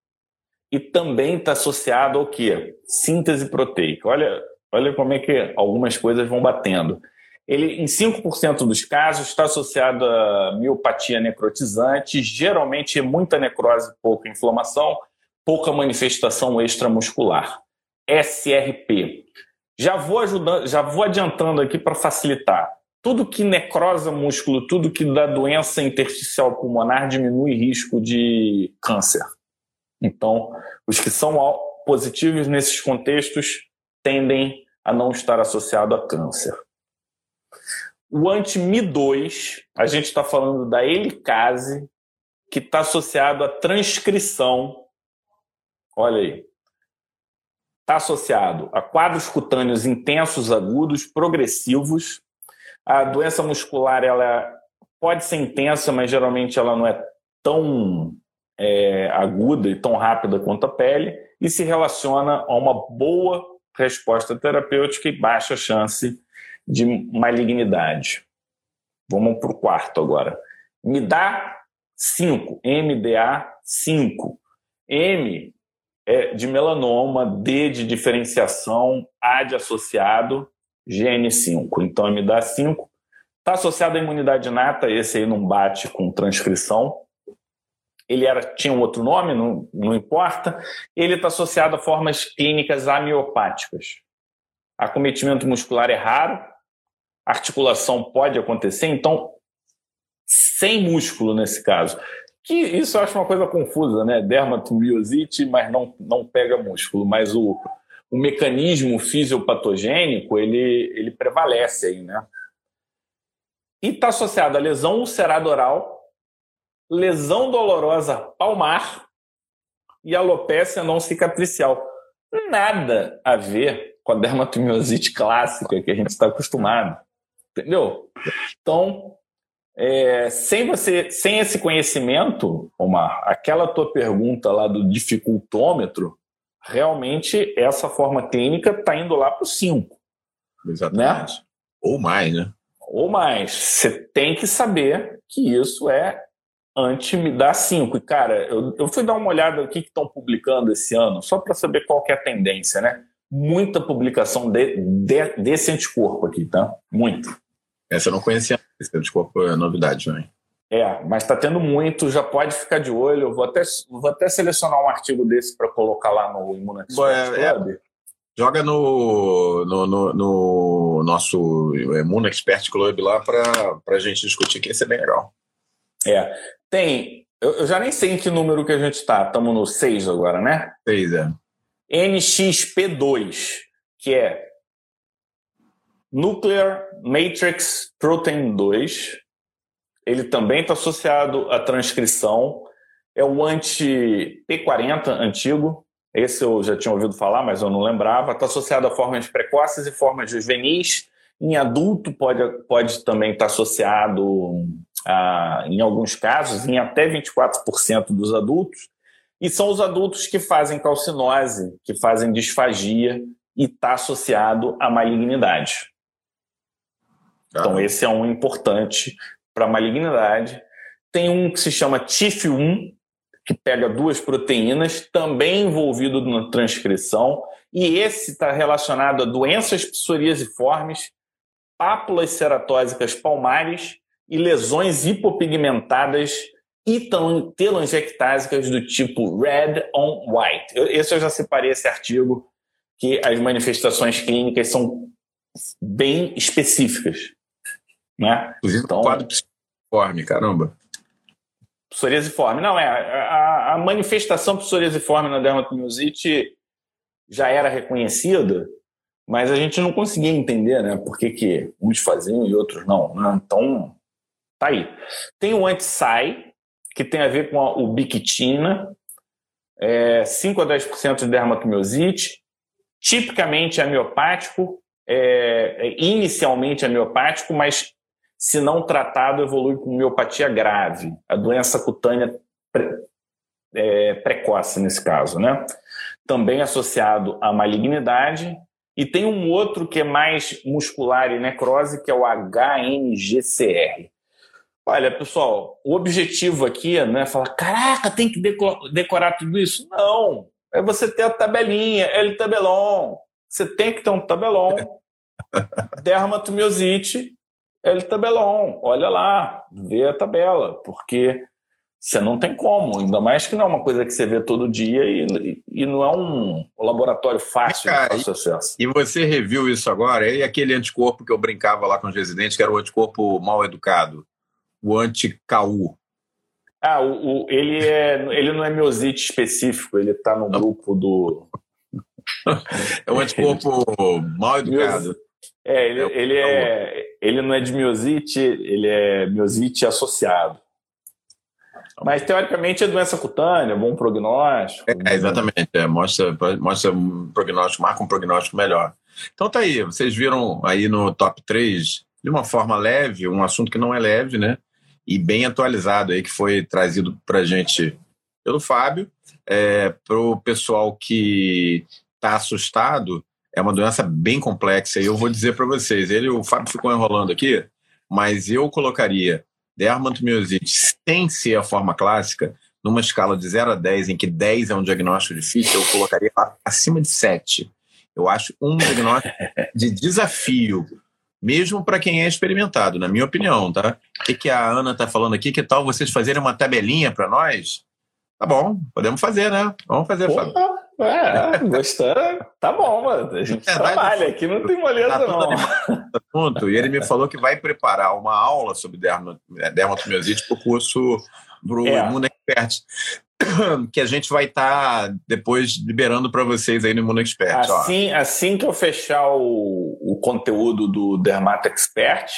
e também está associado ao quê? Síntese proteica. Olha, olha como é que algumas coisas vão batendo. Ele, em 5% dos casos, está associado a miopatia necrotizante, geralmente muita necrose, pouca inflamação, pouca manifestação extramuscular. SRP. Já vou ajudando, já vou adiantando aqui para facilitar. Tudo que necrosa músculo, tudo que dá doença intersticial pulmonar diminui risco de câncer. Então, os que são positivos nesses contextos tendem a não estar associado a câncer. O anti-Mi2, a gente está falando da helicase, que está associado à transcrição. Olha aí. Está associado a quadros cutâneos intensos, agudos, progressivos. A doença muscular ela pode ser intensa, mas geralmente ela não é tão é, aguda e tão rápida quanto a pele e se relaciona a uma boa resposta terapêutica e baixa chance de malignidade. Vamos para o quarto agora. Me dá 5, MDA 5. M é de melanoma, D de diferenciação, A de associado, GN5. Então, me dá 5. Está associado à imunidade inata, esse aí não bate com transcrição ele era, tinha um outro nome, não, não importa, ele está associado a formas clínicas amiopáticas. Acometimento muscular é raro, articulação pode acontecer, então, sem músculo nesse caso. Que isso eu acho uma coisa confusa, né? Dermatomiosite, mas não, não pega músculo. Mas o, o mecanismo fisiopatogênico, ele, ele prevalece aí, né? E está associado à lesão ulcerada oral, lesão dolorosa palmar e alopécia não cicatricial. Nada a ver com a dermatomiosite clássica que a gente está acostumado. Entendeu? Então, é, sem você, sem esse conhecimento, Omar, aquela tua pergunta lá do dificultômetro, realmente essa forma clínica está indo lá para o 5. Exatamente. Né? Ou mais, né? Ou mais. Você tem que saber que isso é antes me dá 5. E, cara, eu, eu fui dar uma olhada aqui que estão publicando esse ano, só para saber qual é a tendência, né? muita publicação de, de, desse anticorpo aqui, tá? Muito. Essa eu não conhecia. Esse anticorpo é novidade também. É, mas está tendo muito, já pode ficar de olho. Eu vou até, vou até selecionar um artigo desse para colocar lá no Imunoexpert é, Club. É, joga no, no, no, no nosso Imunoexpert Club lá para a gente discutir, que ia ser bem legal. É, tem. Eu, eu, já nem sei em que número que a gente está. Estamos no 6 agora, né? 6, é. NXP2, que é Nuclear Matrix Protein 2 ele também está associado à transcrição. É o anti-P40 antigo. Esse eu já tinha ouvido falar, mas eu não lembrava. Está associado a formas precoces e formas juvenis. Em adulto pode, pode também estar tá associado, a, em alguns casos, em até 24% dos adultos. E são os adultos que fazem calcinose, que fazem disfagia e está associado à malignidade. Então, esse é um importante para malignidade. Tem um que se chama TIF1, que pega duas proteínas, também envolvido na transcrição, e esse está relacionado a doenças psoriasiformes, pápulas ceratósicas palmares e lesões hipopigmentadas e telangiectásicas do tipo red on white. esse eu já separei esse artigo, que as manifestações clínicas são bem específicas. Né? Então, quadro psoriasiforme, caramba. Psoriasiforme. Não, é. A, a manifestação psoriasiforme na dermatomiosite já era reconhecida, mas a gente não conseguia entender, né? Por que, que uns faziam e outros não. Né? Então, tá aí. Tem o anti-SAI, que tem a ver com a ubiquitina, é, 5 a 10% de dermatomiosite, tipicamente é miopático, é, é, inicialmente é miopático, mas se não tratado, evolui com miopatia grave, a doença cutânea pre, é, precoce nesse caso, né? Também associado à malignidade. E tem um outro que é mais muscular e necrose, que é o HNGCR. Olha, pessoal, o objetivo aqui não é falar, caraca, tem que decorar tudo isso. Não, é você ter a tabelinha, L tabelon. Você tem que ter um tabelão. [laughs] Dermatomiosite El Tabelon, olha lá, vê a tabela, porque você não tem como, ainda mais que não é uma coisa que você vê todo dia e, e não é um laboratório fácil Cara, de acesso. E você reviu isso agora? E aquele anticorpo que eu brincava lá com os residentes, que era o anticorpo mal educado, o anti-CAU. Ah, o, o, ele, é, ele não é miosite específico, ele está no grupo do. [laughs] é um anticorpo mal educado. É, ele, é, ele, é, ele não é de miosite, ele é miosite associado. Mas, teoricamente, é doença cutânea, bom prognóstico. É, exatamente. É, mostra, mostra um prognóstico, marca um prognóstico melhor. Então tá aí, vocês viram aí no top 3, de uma forma leve, um assunto que não é leve, né? E bem atualizado aí, que foi trazido pra gente pelo Fábio. É, para o pessoal que está assustado, é uma doença bem complexa. E eu vou dizer para vocês, ele, o Fábio ficou enrolando aqui, mas eu colocaria dermatomiosite sem ser a forma clássica, numa escala de 0 a 10, em que 10 é um diagnóstico difícil, eu colocaria acima de 7. Eu acho um diagnóstico de desafio, mesmo para quem é experimentado, na minha opinião, tá? O que, que a Ana está falando aqui? Que tal vocês fazerem uma tabelinha para nós? Tá bom, podemos fazer, né? Vamos fazer, Fábio. É, gostando. Tá bom, mano. A gente é, trabalha aqui, não tem moleza, tá não. Assunto, e ele me falou que vai preparar uma aula sobre é, dermatomiosite para o curso do é. Imuno Expert, [coughs] que a gente vai estar tá depois liberando para vocês aí no Imuno Expert. Assim, assim que eu fechar o, o conteúdo do Dermato Expert,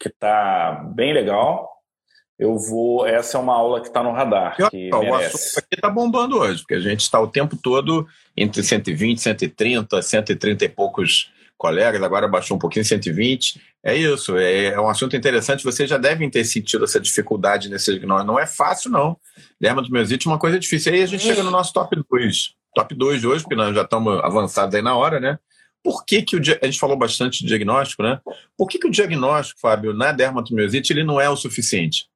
que tá bem legal, eu vou. Essa é uma aula que está no radar. Que o assunto aqui está bombando hoje, porque a gente está o tempo todo entre 120, 130, 130 e poucos colegas, agora baixou um pouquinho, 120. É isso, é, é um assunto interessante. Vocês já devem ter sentido essa dificuldade nesse diagnóstico. Não é fácil, não. Dermatomiosite é uma coisa difícil. Aí a gente chega no nosso top 2. Top 2 de hoje, porque nós já estamos avançados aí na hora, né? Por que, que o, a gente falou bastante de diagnóstico, né? Por que, que o diagnóstico, Fábio, na dermatomiosite, ele não é o suficiente?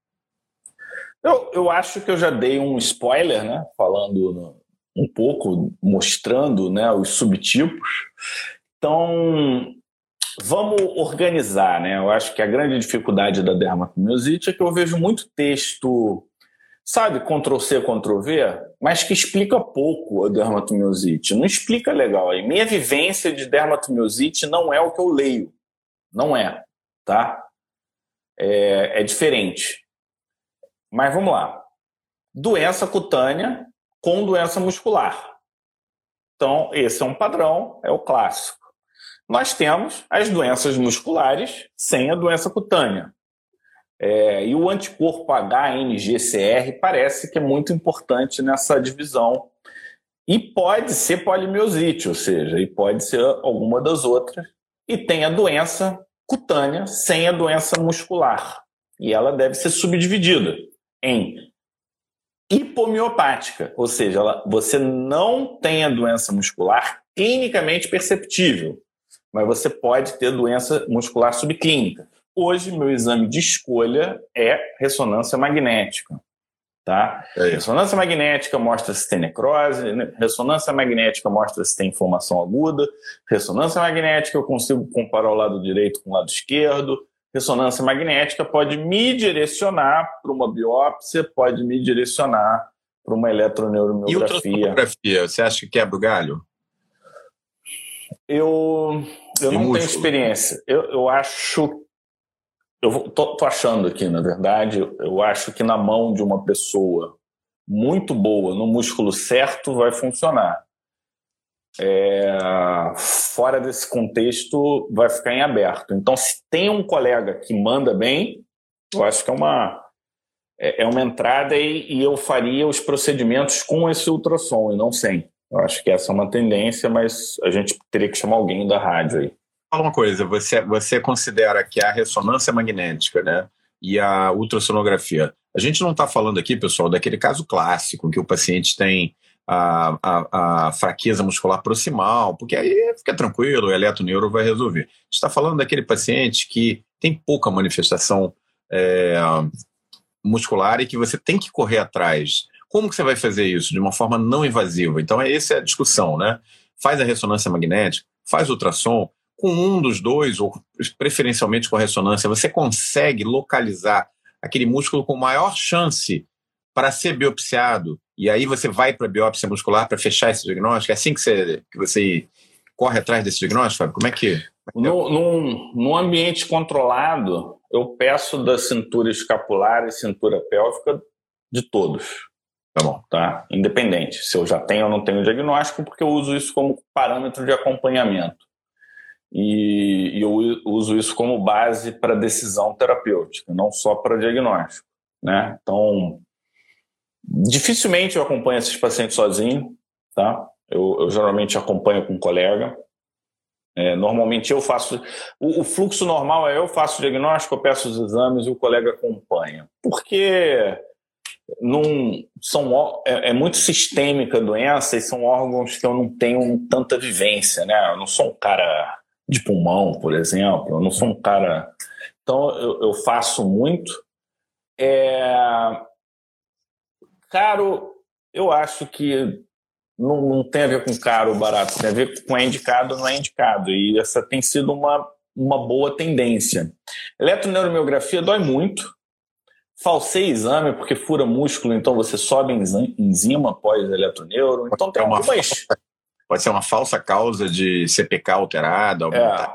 Eu, eu acho que eu já dei um spoiler, né? Falando um pouco mostrando né, os subtipos. Então, vamos organizar, né? Eu acho que a grande dificuldade da dermatomiosite é que eu vejo muito texto, sabe, Ctrl-C, Ctrl-V, mas que explica pouco a dermatomiosite. Não explica legal. E minha vivência de dermatomiosite não é o que eu leio. Não é, tá? É, é diferente. Mas vamos lá. Doença cutânea com doença muscular. Então, esse é um padrão, é o clássico. Nós temos as doenças musculares sem a doença cutânea. É, e o anticorpo HNGCR parece que é muito importante nessa divisão. E pode ser polimiosite, ou seja, e pode ser alguma das outras. E tem a doença cutânea sem a doença muscular. E ela deve ser subdividida em hipomiopática, ou seja, ela, você não tem a doença muscular clinicamente perceptível, mas você pode ter doença muscular subclínica. Hoje, meu exame de escolha é ressonância magnética. Tá? É ressonância magnética mostra se tem necrose, né? ressonância magnética mostra se tem inflamação aguda, ressonância magnética eu consigo comparar o lado direito com o lado esquerdo, ressonância magnética pode me direcionar para uma biópsia, pode me direcionar para uma eletroneuromiografia. E ultrassonografia, você acha que quebra o galho? Eu, eu não músculo. tenho experiência. Eu, eu acho. Eu tô, tô achando aqui, na verdade, eu acho que na mão de uma pessoa muito boa, no músculo certo, vai funcionar. É, fora desse contexto, vai ficar em aberto. Então, se tem um colega que manda bem, eu acho que é uma, é, é uma entrada e, e eu faria os procedimentos com esse ultrassom e não sem. Eu acho que essa é uma tendência, mas a gente teria que chamar alguém da rádio aí. Fala uma coisa, você, você considera que a ressonância magnética né, e a ultrassonografia, a gente não está falando aqui, pessoal, daquele caso clássico que o paciente tem a, a, a, fraqueza muscular proximal, porque aí fica tranquilo, o eletroneuro vai resolver. A gente está falando daquele paciente que tem pouca manifestação é, muscular e que você tem que correr atrás como que você vai fazer isso de uma forma não invasiva? Então, é essa é a discussão, né? Faz a ressonância magnética, faz ultrassom, com um dos dois, ou preferencialmente com a ressonância, você consegue localizar aquele músculo com maior chance para ser biopsiado, e aí você vai para a biópsia muscular para fechar esse diagnóstico? É assim que você, que você corre atrás desse diagnóstico, Fábio? Como é que. É? No, num, num ambiente controlado, eu peço da cintura escapular e cintura pélvica de todos. Tá bom, tá? Independente se eu já tenho ou não tenho diagnóstico, porque eu uso isso como parâmetro de acompanhamento. E, e eu uso isso como base para decisão terapêutica, não só para diagnóstico, né? Então, dificilmente eu acompanho esses pacientes sozinho, tá? Eu, eu geralmente acompanho com um colega. É, normalmente eu faço. O, o, fluxo normal é eu faço o diagnóstico, eu peço os exames e o colega acompanha. Porque num, são, é, é, muito sistêmica a doença e são órgãos que eu não tenho tanta vivência, né? Eu não sou um cara de pulmão, por exemplo, eu não sou um cara. Então eu, eu faço muito. É... Caro, eu acho que não, não, tem a ver com caro ou barato, tem a ver com é indicado ou não é indicado. E essa tem sido uma, uma boa tendência. Eletroneuromiografia dói muito, falsei exame porque fura músculo, então você sobe enzima após eletroneuro. Então tem é uma algumas... Pode ser uma falsa causa de CPK alterada. É.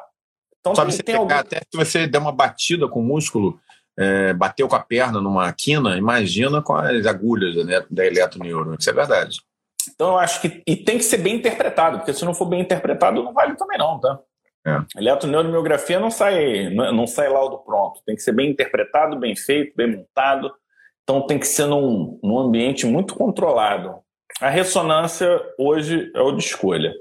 Então sobe tem, CPK tem algum... até se você der uma batida com o músculo, é, bateu com a perna numa quina, imagina com as agulhas né, da eletroneuro. Isso é verdade. Então eu acho que... E tem que ser bem interpretado, porque se não for bem interpretado, não vale também não, tá? É. Eletroneuromiografia não sai, não sai laudo pronto. Tem que ser bem interpretado, bem feito, bem montado. Então tem que ser num, num ambiente muito controlado. A ressonância hoje é o de escolha.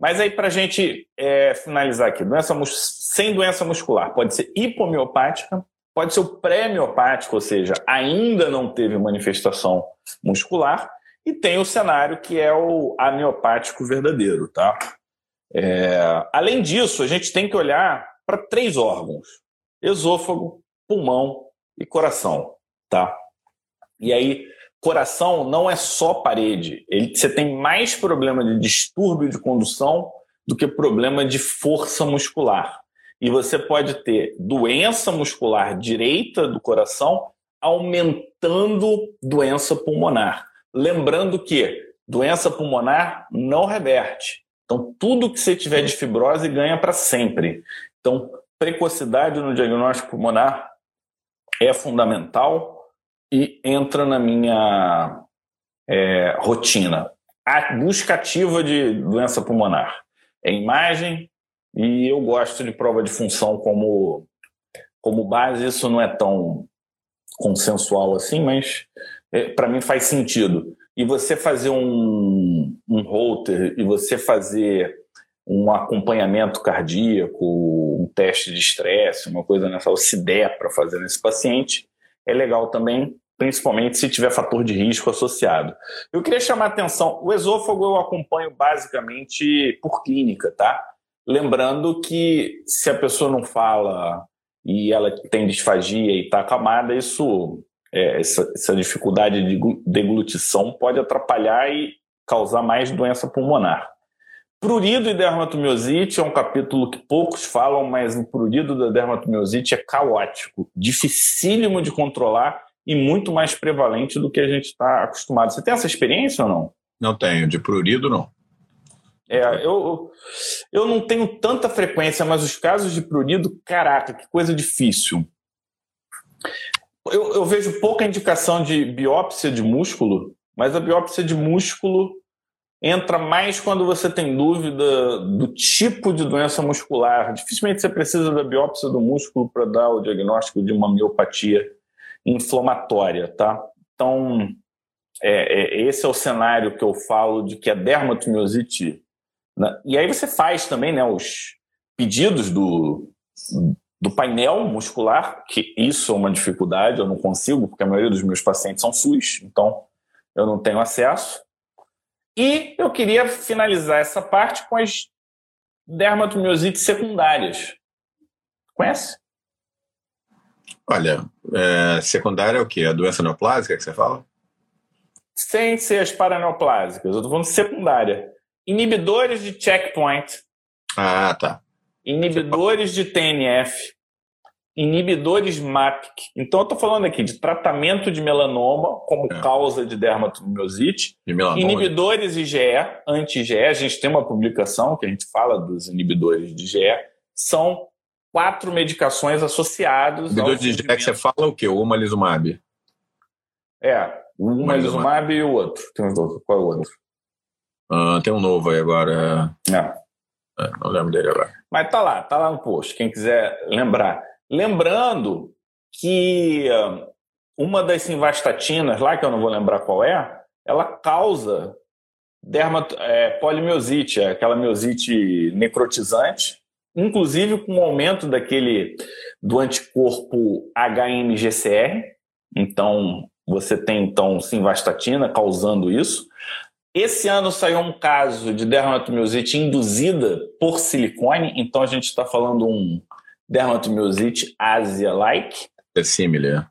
Mas aí, para a gente é, finalizar aqui, doença sem doença muscular, pode ser hipomiopática, pode ser o pré-miopático, ou seja, ainda não teve manifestação muscular, e tem o cenário que é o amiopático verdadeiro, tá? É, além disso, a gente tem que olhar para três órgãos: esôfago, pulmão e coração. Tá? E aí, coração não é só parede. Ele, você tem mais problema de distúrbio de condução do que problema de força muscular. E você pode ter doença muscular direita do coração aumentando doença pulmonar. Lembrando que doença pulmonar não reverte. Então, tudo que você tiver de fibrose ganha para sempre. Então, precocidade no diagnóstico pulmonar é fundamental e entra na minha é, rotina. A busca ativa de doença pulmonar é imagem e eu gosto de prova de função como, como base. Isso não é tão consensual assim, mas é, para mim faz sentido. E você fazer um, um holter e você fazer um acompanhamento cardíaco, um teste de estresse, uma coisa nessa, ou se der para fazer nesse paciente, é legal também, principalmente se tiver fator de risco associado. Eu queria chamar a atenção, o esôfago eu acompanho basicamente por clínica, tá? Lembrando que se a pessoa não fala e ela tem disfagia e está acamada, isso, é, essa, essa dificuldade de deglutição pode atrapalhar e causar mais doença pulmonar. Prurido e dermatomiosite é um capítulo que poucos falam, mas o prurido da dermatomiosite é caótico, dificílimo de controlar e muito mais prevalente do que a gente está acostumado. Você tem essa experiência ou não? Não tenho, de prurido não. É, eu, eu não tenho tanta frequência, mas os casos de prurido, caraca, que coisa difícil. Eu, eu vejo pouca indicação de biópsia de músculo, mas a biópsia de músculo entra mais quando você tem dúvida do tipo de doença muscular. Dificilmente você precisa da biópsia do músculo para dar o diagnóstico de uma miopatia inflamatória, tá? Então, é, é, esse é o cenário que eu falo de que a dermatomiosite né? E aí você faz também né, os pedidos do, do painel muscular, que isso é uma dificuldade, eu não consigo, porque a maioria dos meus pacientes são SUS, então eu não tenho acesso. E eu queria finalizar essa parte com as dermatomiosites secundárias. Conhece? Olha, é, secundária é o quê? A doença neoplásica que você fala? Sem ser as paraneoplásicas, eu estou falando secundária. Inibidores de checkpoint. Ah, tá. Inibidores de TNF. Inibidores MAPK. Então, eu estou falando aqui de tratamento de melanoma como é. causa de dermatomiosite. De. Inibidores IgE, anti-IgE. A gente tem uma publicação que a gente fala dos inibidores de IgE. São quatro medicações associadas. Inibidores de IgE que você fala o quê? O omalizumab. É, o omalizumab e o outro. Tem outros. Qual é o outro? Uh, tem um novo aí agora. É. É, não lembro dele agora. Mas tá lá, tá lá no post, quem quiser lembrar. Lembrando que ah, uma das simvastatinas lá, que eu não vou lembrar qual é, ela causa dermat é, polimiosite, é aquela miosite necrotizante, inclusive com o aumento daquele do anticorpo HMGCR. Então, você tem então simvastatina causando isso. Esse ano saiu um caso de dermatomiosite induzida por silicone, então a gente está falando um dermatomiosite Ásia-like. É similar.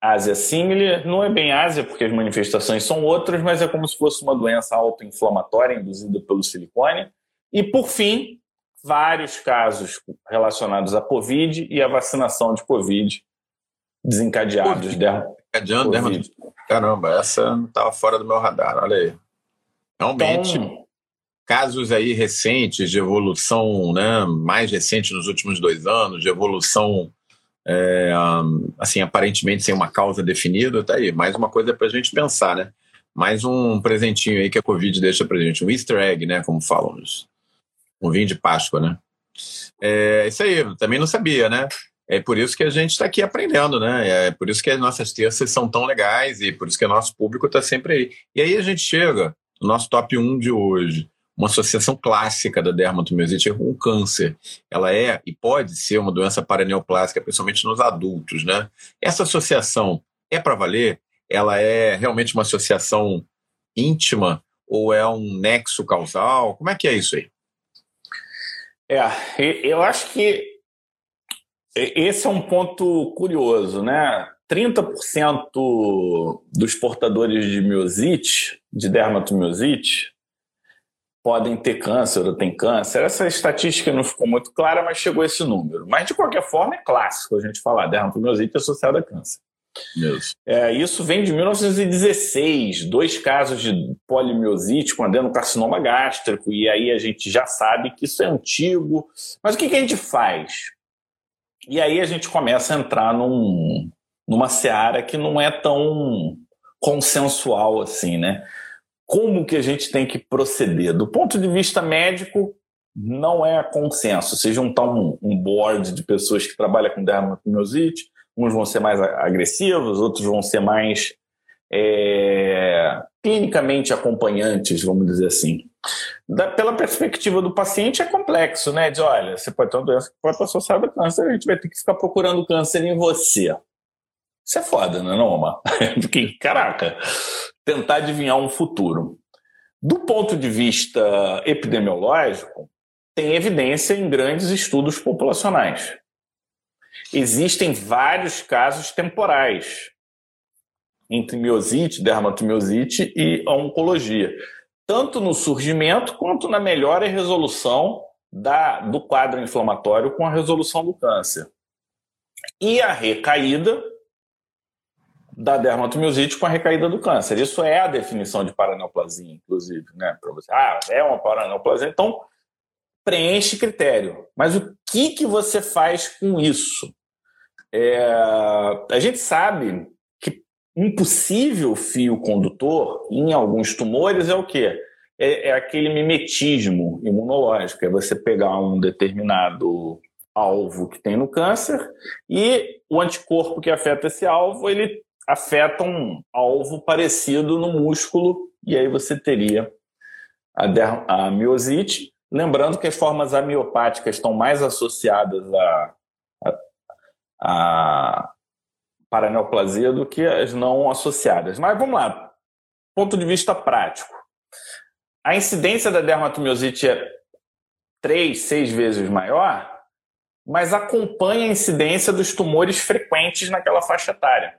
Ásia similar, não é bem Ásia porque as manifestações são outras, mas é como se fosse uma doença autoinflamatória induzida pelo silicone. E por fim, vários casos relacionados à Covid e à vacinação de Covid desencadeados. Desencadeando, dermat... Caramba, essa não estava fora do meu radar, olha aí. Realmente, então, casos aí recentes de evolução, né, mais recente nos últimos dois anos, de evolução, é, assim, aparentemente sem uma causa definida, tá aí. Mais uma coisa para a gente pensar, né? Mais um presentinho aí que a Covid deixa para gente, um easter egg, né, como falam, um vinho de Páscoa, né? É isso aí, também não sabia, né? É por isso que a gente está aqui aprendendo, né? É por isso que as nossas terças são tão legais e por isso que o nosso público está sempre aí. E aí a gente chega no nosso top 1 de hoje, uma associação clássica da dermatomiosite com o câncer. Ela é e pode ser uma doença paraneoplásica, principalmente nos adultos, né? Essa associação é para valer? Ela é realmente uma associação íntima ou é um nexo causal? Como é que é isso aí? É, eu acho que esse é um ponto curioso, né? 30% dos portadores de miosite, de dermatomiosite, podem ter câncer ou têm câncer. Essa estatística não ficou muito clara, mas chegou esse número. Mas, de qualquer forma, é clássico a gente falar dermatomiosite associada a câncer. Isso. É, isso vem de 1916, dois casos de polimiosite com adenocarcinoma gástrico, e aí a gente já sabe que isso é antigo. Mas o que, que a gente faz? E aí a gente começa a entrar num, numa seara que não é tão consensual assim, né? Como que a gente tem que proceder? Do ponto de vista médico, não é consenso. Se juntar um, um board de pessoas que trabalham com dermatomiosite, uns vão ser mais agressivos, outros vão ser mais é, clinicamente acompanhantes, vamos dizer assim. Da, pela perspectiva do paciente é complexo, né? De olha, você pode ter uma doença que pode estar associada a câncer, a gente vai ter que ficar procurando câncer em você. Isso é foda, não é não, Omar? [laughs] Porque, caraca, tentar adivinhar um futuro. Do ponto de vista epidemiológico, tem evidência em grandes estudos populacionais. Existem vários casos temporais entre miosite, dermatomiosite e oncologia, tanto no surgimento quanto na melhora e resolução da, do quadro inflamatório com a resolução do câncer. E a recaída da dermatomiosite com a recaída do câncer. Isso é a definição de paraneoplasia, inclusive, né? Para você, ah, é uma paraneoplasia, então preenche critério. Mas o que que você faz com isso? É, a gente sabe que um possível fio condutor em alguns tumores é o quê? É, é aquele mimetismo imunológico, é você pegar um determinado alvo que tem no câncer e o anticorpo que afeta esse alvo, ele afeta um alvo parecido no músculo e aí você teria a, a miosite. Lembrando que as formas amiopáticas estão mais associadas a, a, a paraneoplasia do que as não associadas. Mas vamos lá, ponto de vista prático. A incidência da dermatomiosite é três, seis vezes maior, mas acompanha a incidência dos tumores frequentes naquela faixa etária.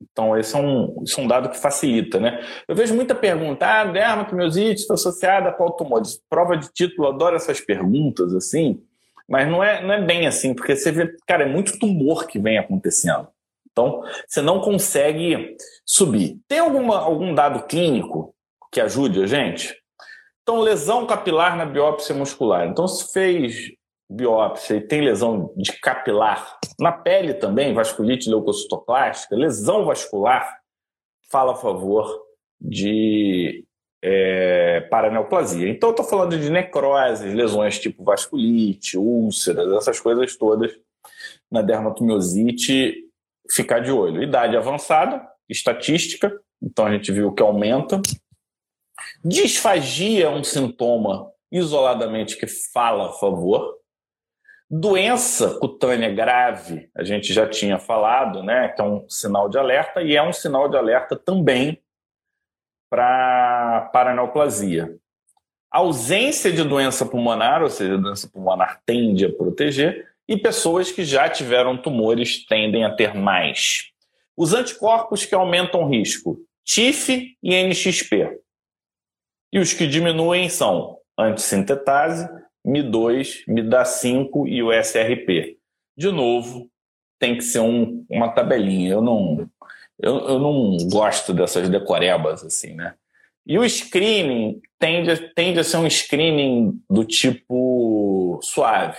Então, esse é um, esse é um dado que facilita, né? Eu vejo muita pergunta, ah, dermatomiosite está associada a qual tumor? Prova de título, adoro essas perguntas, assim, mas não é, não é bem assim, porque você vê, cara, é muito tumor que vem acontecendo. Então, você não consegue subir. Tem alguma, algum dado clínico que ajude a gente? Então, lesão capilar na biópsia muscular. Então, se fez biópsia e tem lesão de capilar, na pele também, vasculite leucocitoclástica, lesão vascular, fala a favor de é, paraneoplasia. Então, estou falando de necroses, lesões tipo vasculite, úlceras, essas coisas todas na dermatomiosite, ficar de olho. Idade avançada, estatística, então a gente viu que aumenta. Disfagia é um sintoma isoladamente que fala a favor. Doença cutânea grave, a gente já tinha falado, né, que é um sinal de alerta, e é um sinal de alerta também para paraneoplasia. Ausência de doença pulmonar, ou seja, a doença pulmonar tende a proteger, e pessoas que já tiveram tumores tendem a ter mais. Os anticorpos que aumentam o risco, TIF e NXP. E os que diminuem são antissintetase, Mi2, MIDA5 e o SRP. De novo, tem que ser um, uma tabelinha. Eu não, eu, eu não gosto dessas decorebas assim, né? E o screening tende, tende a ser um screening do tipo suave.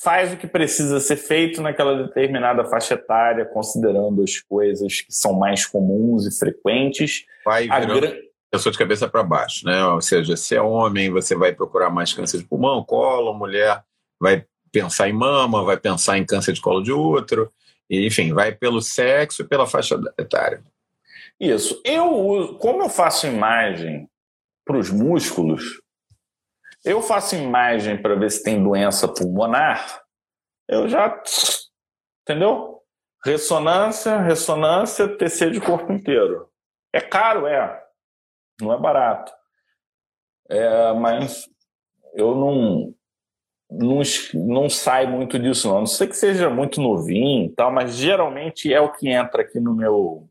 Faz o que precisa ser feito naquela determinada faixa etária, considerando as coisas que são mais comuns e frequentes. Vai virando, pessoa de cabeça para baixo, né? Ou seja, se é homem, você vai procurar mais câncer de pulmão, colo, mulher vai pensar em mama, vai pensar em câncer de colo de útero, e, enfim, vai pelo sexo e pela faixa etária. Isso. Eu, como eu faço imagem para os músculos, eu faço imagem para ver se tem doença pulmonar, eu já. Entendeu? Ressonância, ressonância, TC de corpo inteiro. É caro, é. Não é barato. É, mas eu não. não, não sai muito disso, não. Não sei que seja muito novinho tal, mas geralmente é o que entra aqui no meu,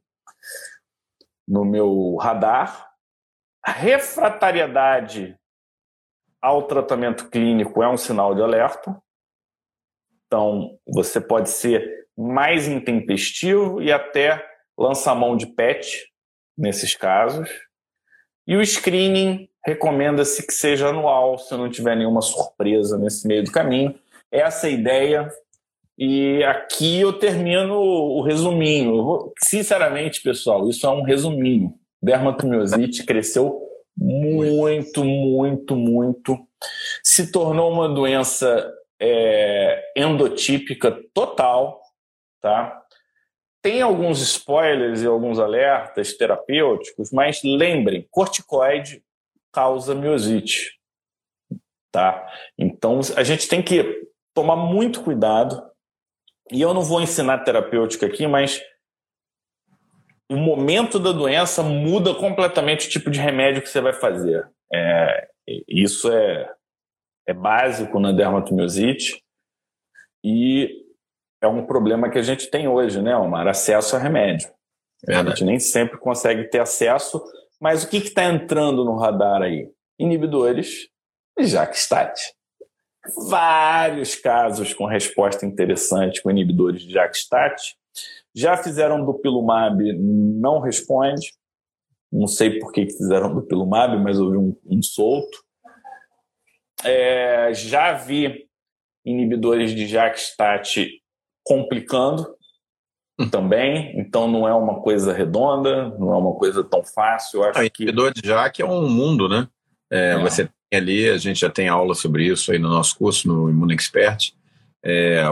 no meu radar. A refratariedade ao tratamento clínico é um sinal de alerta. Então, você pode ser mais intempestivo e até lançar mão de PET nesses casos. E o screening recomenda-se que seja anual, se não tiver nenhuma surpresa nesse meio do caminho. Essa é a ideia. E aqui eu termino o resuminho. Sinceramente, pessoal, isso é um resuminho. Dermatomiosite cresceu muito, muito, muito. Se tornou uma doença é, endotípica total, tá? Tem alguns spoilers e alguns alertas terapêuticos, mas lembrem, corticoide causa miosite, tá? Então a gente tem que tomar muito cuidado. E eu não vou ensinar terapêutica aqui, mas o momento da doença muda completamente o tipo de remédio que você vai fazer. É, isso é, é básico na dermatomiosite e é um problema que a gente tem hoje, né, Omar? Acesso a remédio. A gente nem sempre consegue ter acesso, mas o que está entrando no radar aí? Inibidores JAK-STAT. Vários casos com resposta interessante com inibidores de JAK-STAT. Já fizeram do Pilumab, não responde. Não sei por que fizeram do Pilumab, mas houve um, um solto. É, já vi inibidores de JAK-STAT complicando hum. também, então não é uma coisa redonda, não é uma coisa tão fácil. acho ah, que... inibidor de JAK é um mundo, né? É, é. Você tem ali, a gente já tem aula sobre isso aí no nosso curso, no Imuno Expert. É,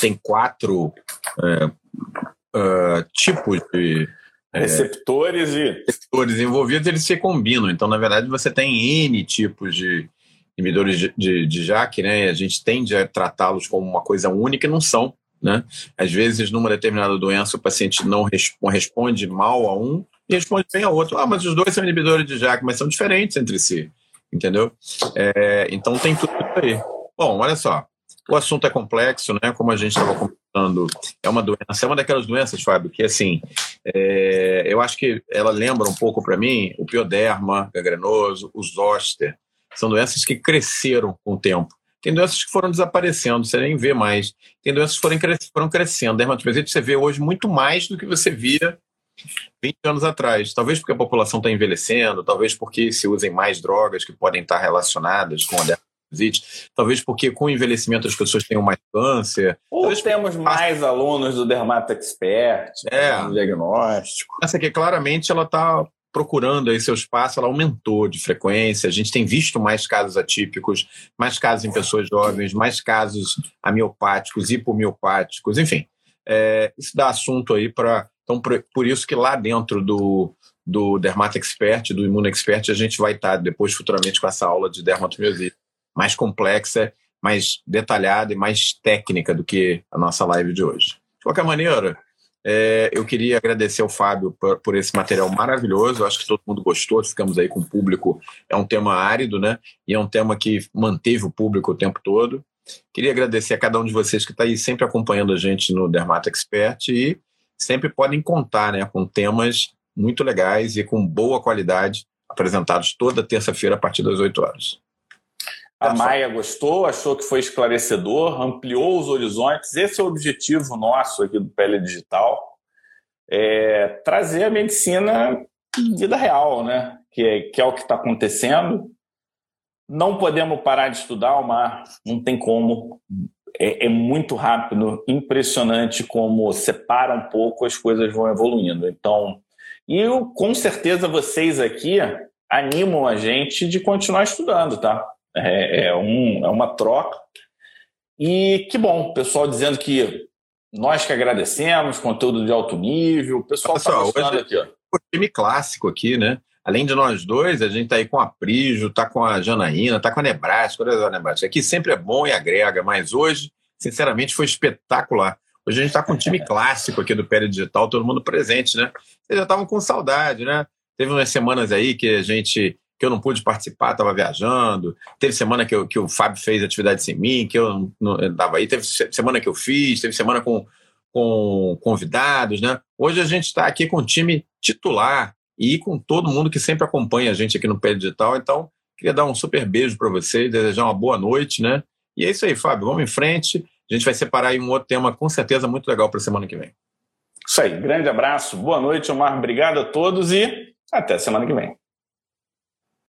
tem quatro uh, tipos de é, receptores e receptores envolvidos, eles se combinam. Então, na verdade, você tem N tipos de inibidores de, de, de JAK, né? A gente tende a tratá-los como uma coisa única e não são. Né? Às vezes, numa determinada doença, o paciente não responde mal a um e responde bem ao outro. Ah, mas os dois são inibidores de JAK, mas são diferentes entre si, entendeu? É, então tem tudo aí. Bom, olha só, o assunto é complexo, né? Como a gente estava comentando, é uma doença, é uma daquelas doenças, Fábio, que assim, é, eu acho que ela lembra um pouco para mim o pioderma gangrenoso, o zoster, são doenças que cresceram com o tempo. Tem doenças que foram desaparecendo, você nem vê mais. Tem doenças que foram, foram crescendo. Dermatomiosite você vê hoje muito mais do que você via 20 anos atrás. Talvez porque a população está envelhecendo, talvez porque se usem mais drogas que podem estar relacionadas com a dermatite, talvez porque com o envelhecimento as pessoas tenham mais câncer. Ou talvez temos mais alunos do Dermato Expert, é. diagnóstico. Essa aqui, claramente, ela está procurando aí seu espaço, ela aumentou de frequência. A gente tem visto mais casos atípicos, mais casos em pessoas jovens, mais casos amiopáticos, hipomiopáticos, enfim. É, isso dá assunto aí para. Então, por, isso que lá dentro do, do Dermato Expert, do Imuno Expert, a gente vai estar depois, futuramente, com essa aula de dermatomiosite mais complexa, mais detalhada e mais técnica do que a nossa live de hoje. De qualquer maneira, é, eu queria agradecer ao Fábio por, por, esse material maravilhoso. Acho que todo mundo gostou. Ficamos aí com o público. É um tema árido, né? E é um tema que manteve o público o tempo todo. Queria agradecer a cada um de vocês que está aí sempre acompanhando a gente no Dermato Expert e sempre podem contar né, com temas muito legais e com boa qualidade apresentados toda terça-feira a partir das 8 horas. A Maia gostou, achou que foi esclarecedor, ampliou os horizontes. Esse é o objetivo nosso aqui do Pele Digital, é trazer a medicina vida real, né? Que é, que é o que está acontecendo. Não podemos parar de estudar, Omar, não tem como. É, é, muito rápido, impressionante como separa um pouco, as coisas vão evoluindo. Então, e eu, com certeza vocês aqui animam a gente de continuar estudando, tá? É, é, um, é uma troca. E que bom, o pessoal dizendo que nós que agradecemos, conteúdo de alto nível, o pessoal está gostando aqui. Ó. O time clássico aqui, né? Além de nós dois, a gente tá aí com a Prijo, tá com a Janaína, tá com a Nebraska, olha a Nebraska. Aqui sempre é bom e agrega, mas hoje, sinceramente, foi espetacular. Hoje a gente está com um time [laughs] clássico aqui do Pé Digital, todo mundo presente, né? Vocês já estavam com saudade, né? Teve umas semanas aí que a gente que eu não pude participar, estava viajando. Teve semana que, eu, que o Fábio fez atividade sem mim, que eu não estava aí. Teve semana que eu fiz, teve semana com, com convidados, né? Hoje a gente está aqui com o time titular e com todo mundo que sempre acompanha a gente aqui no Pé Digital. Então, queria dar um super beijo para vocês, desejar uma boa noite, né? E é isso aí, Fábio. Vamos em frente. A gente vai separar aí um outro tema com certeza muito legal para a semana que vem. Isso aí. Grande abraço. Boa noite, Omar. Obrigado a todos e até semana que vem.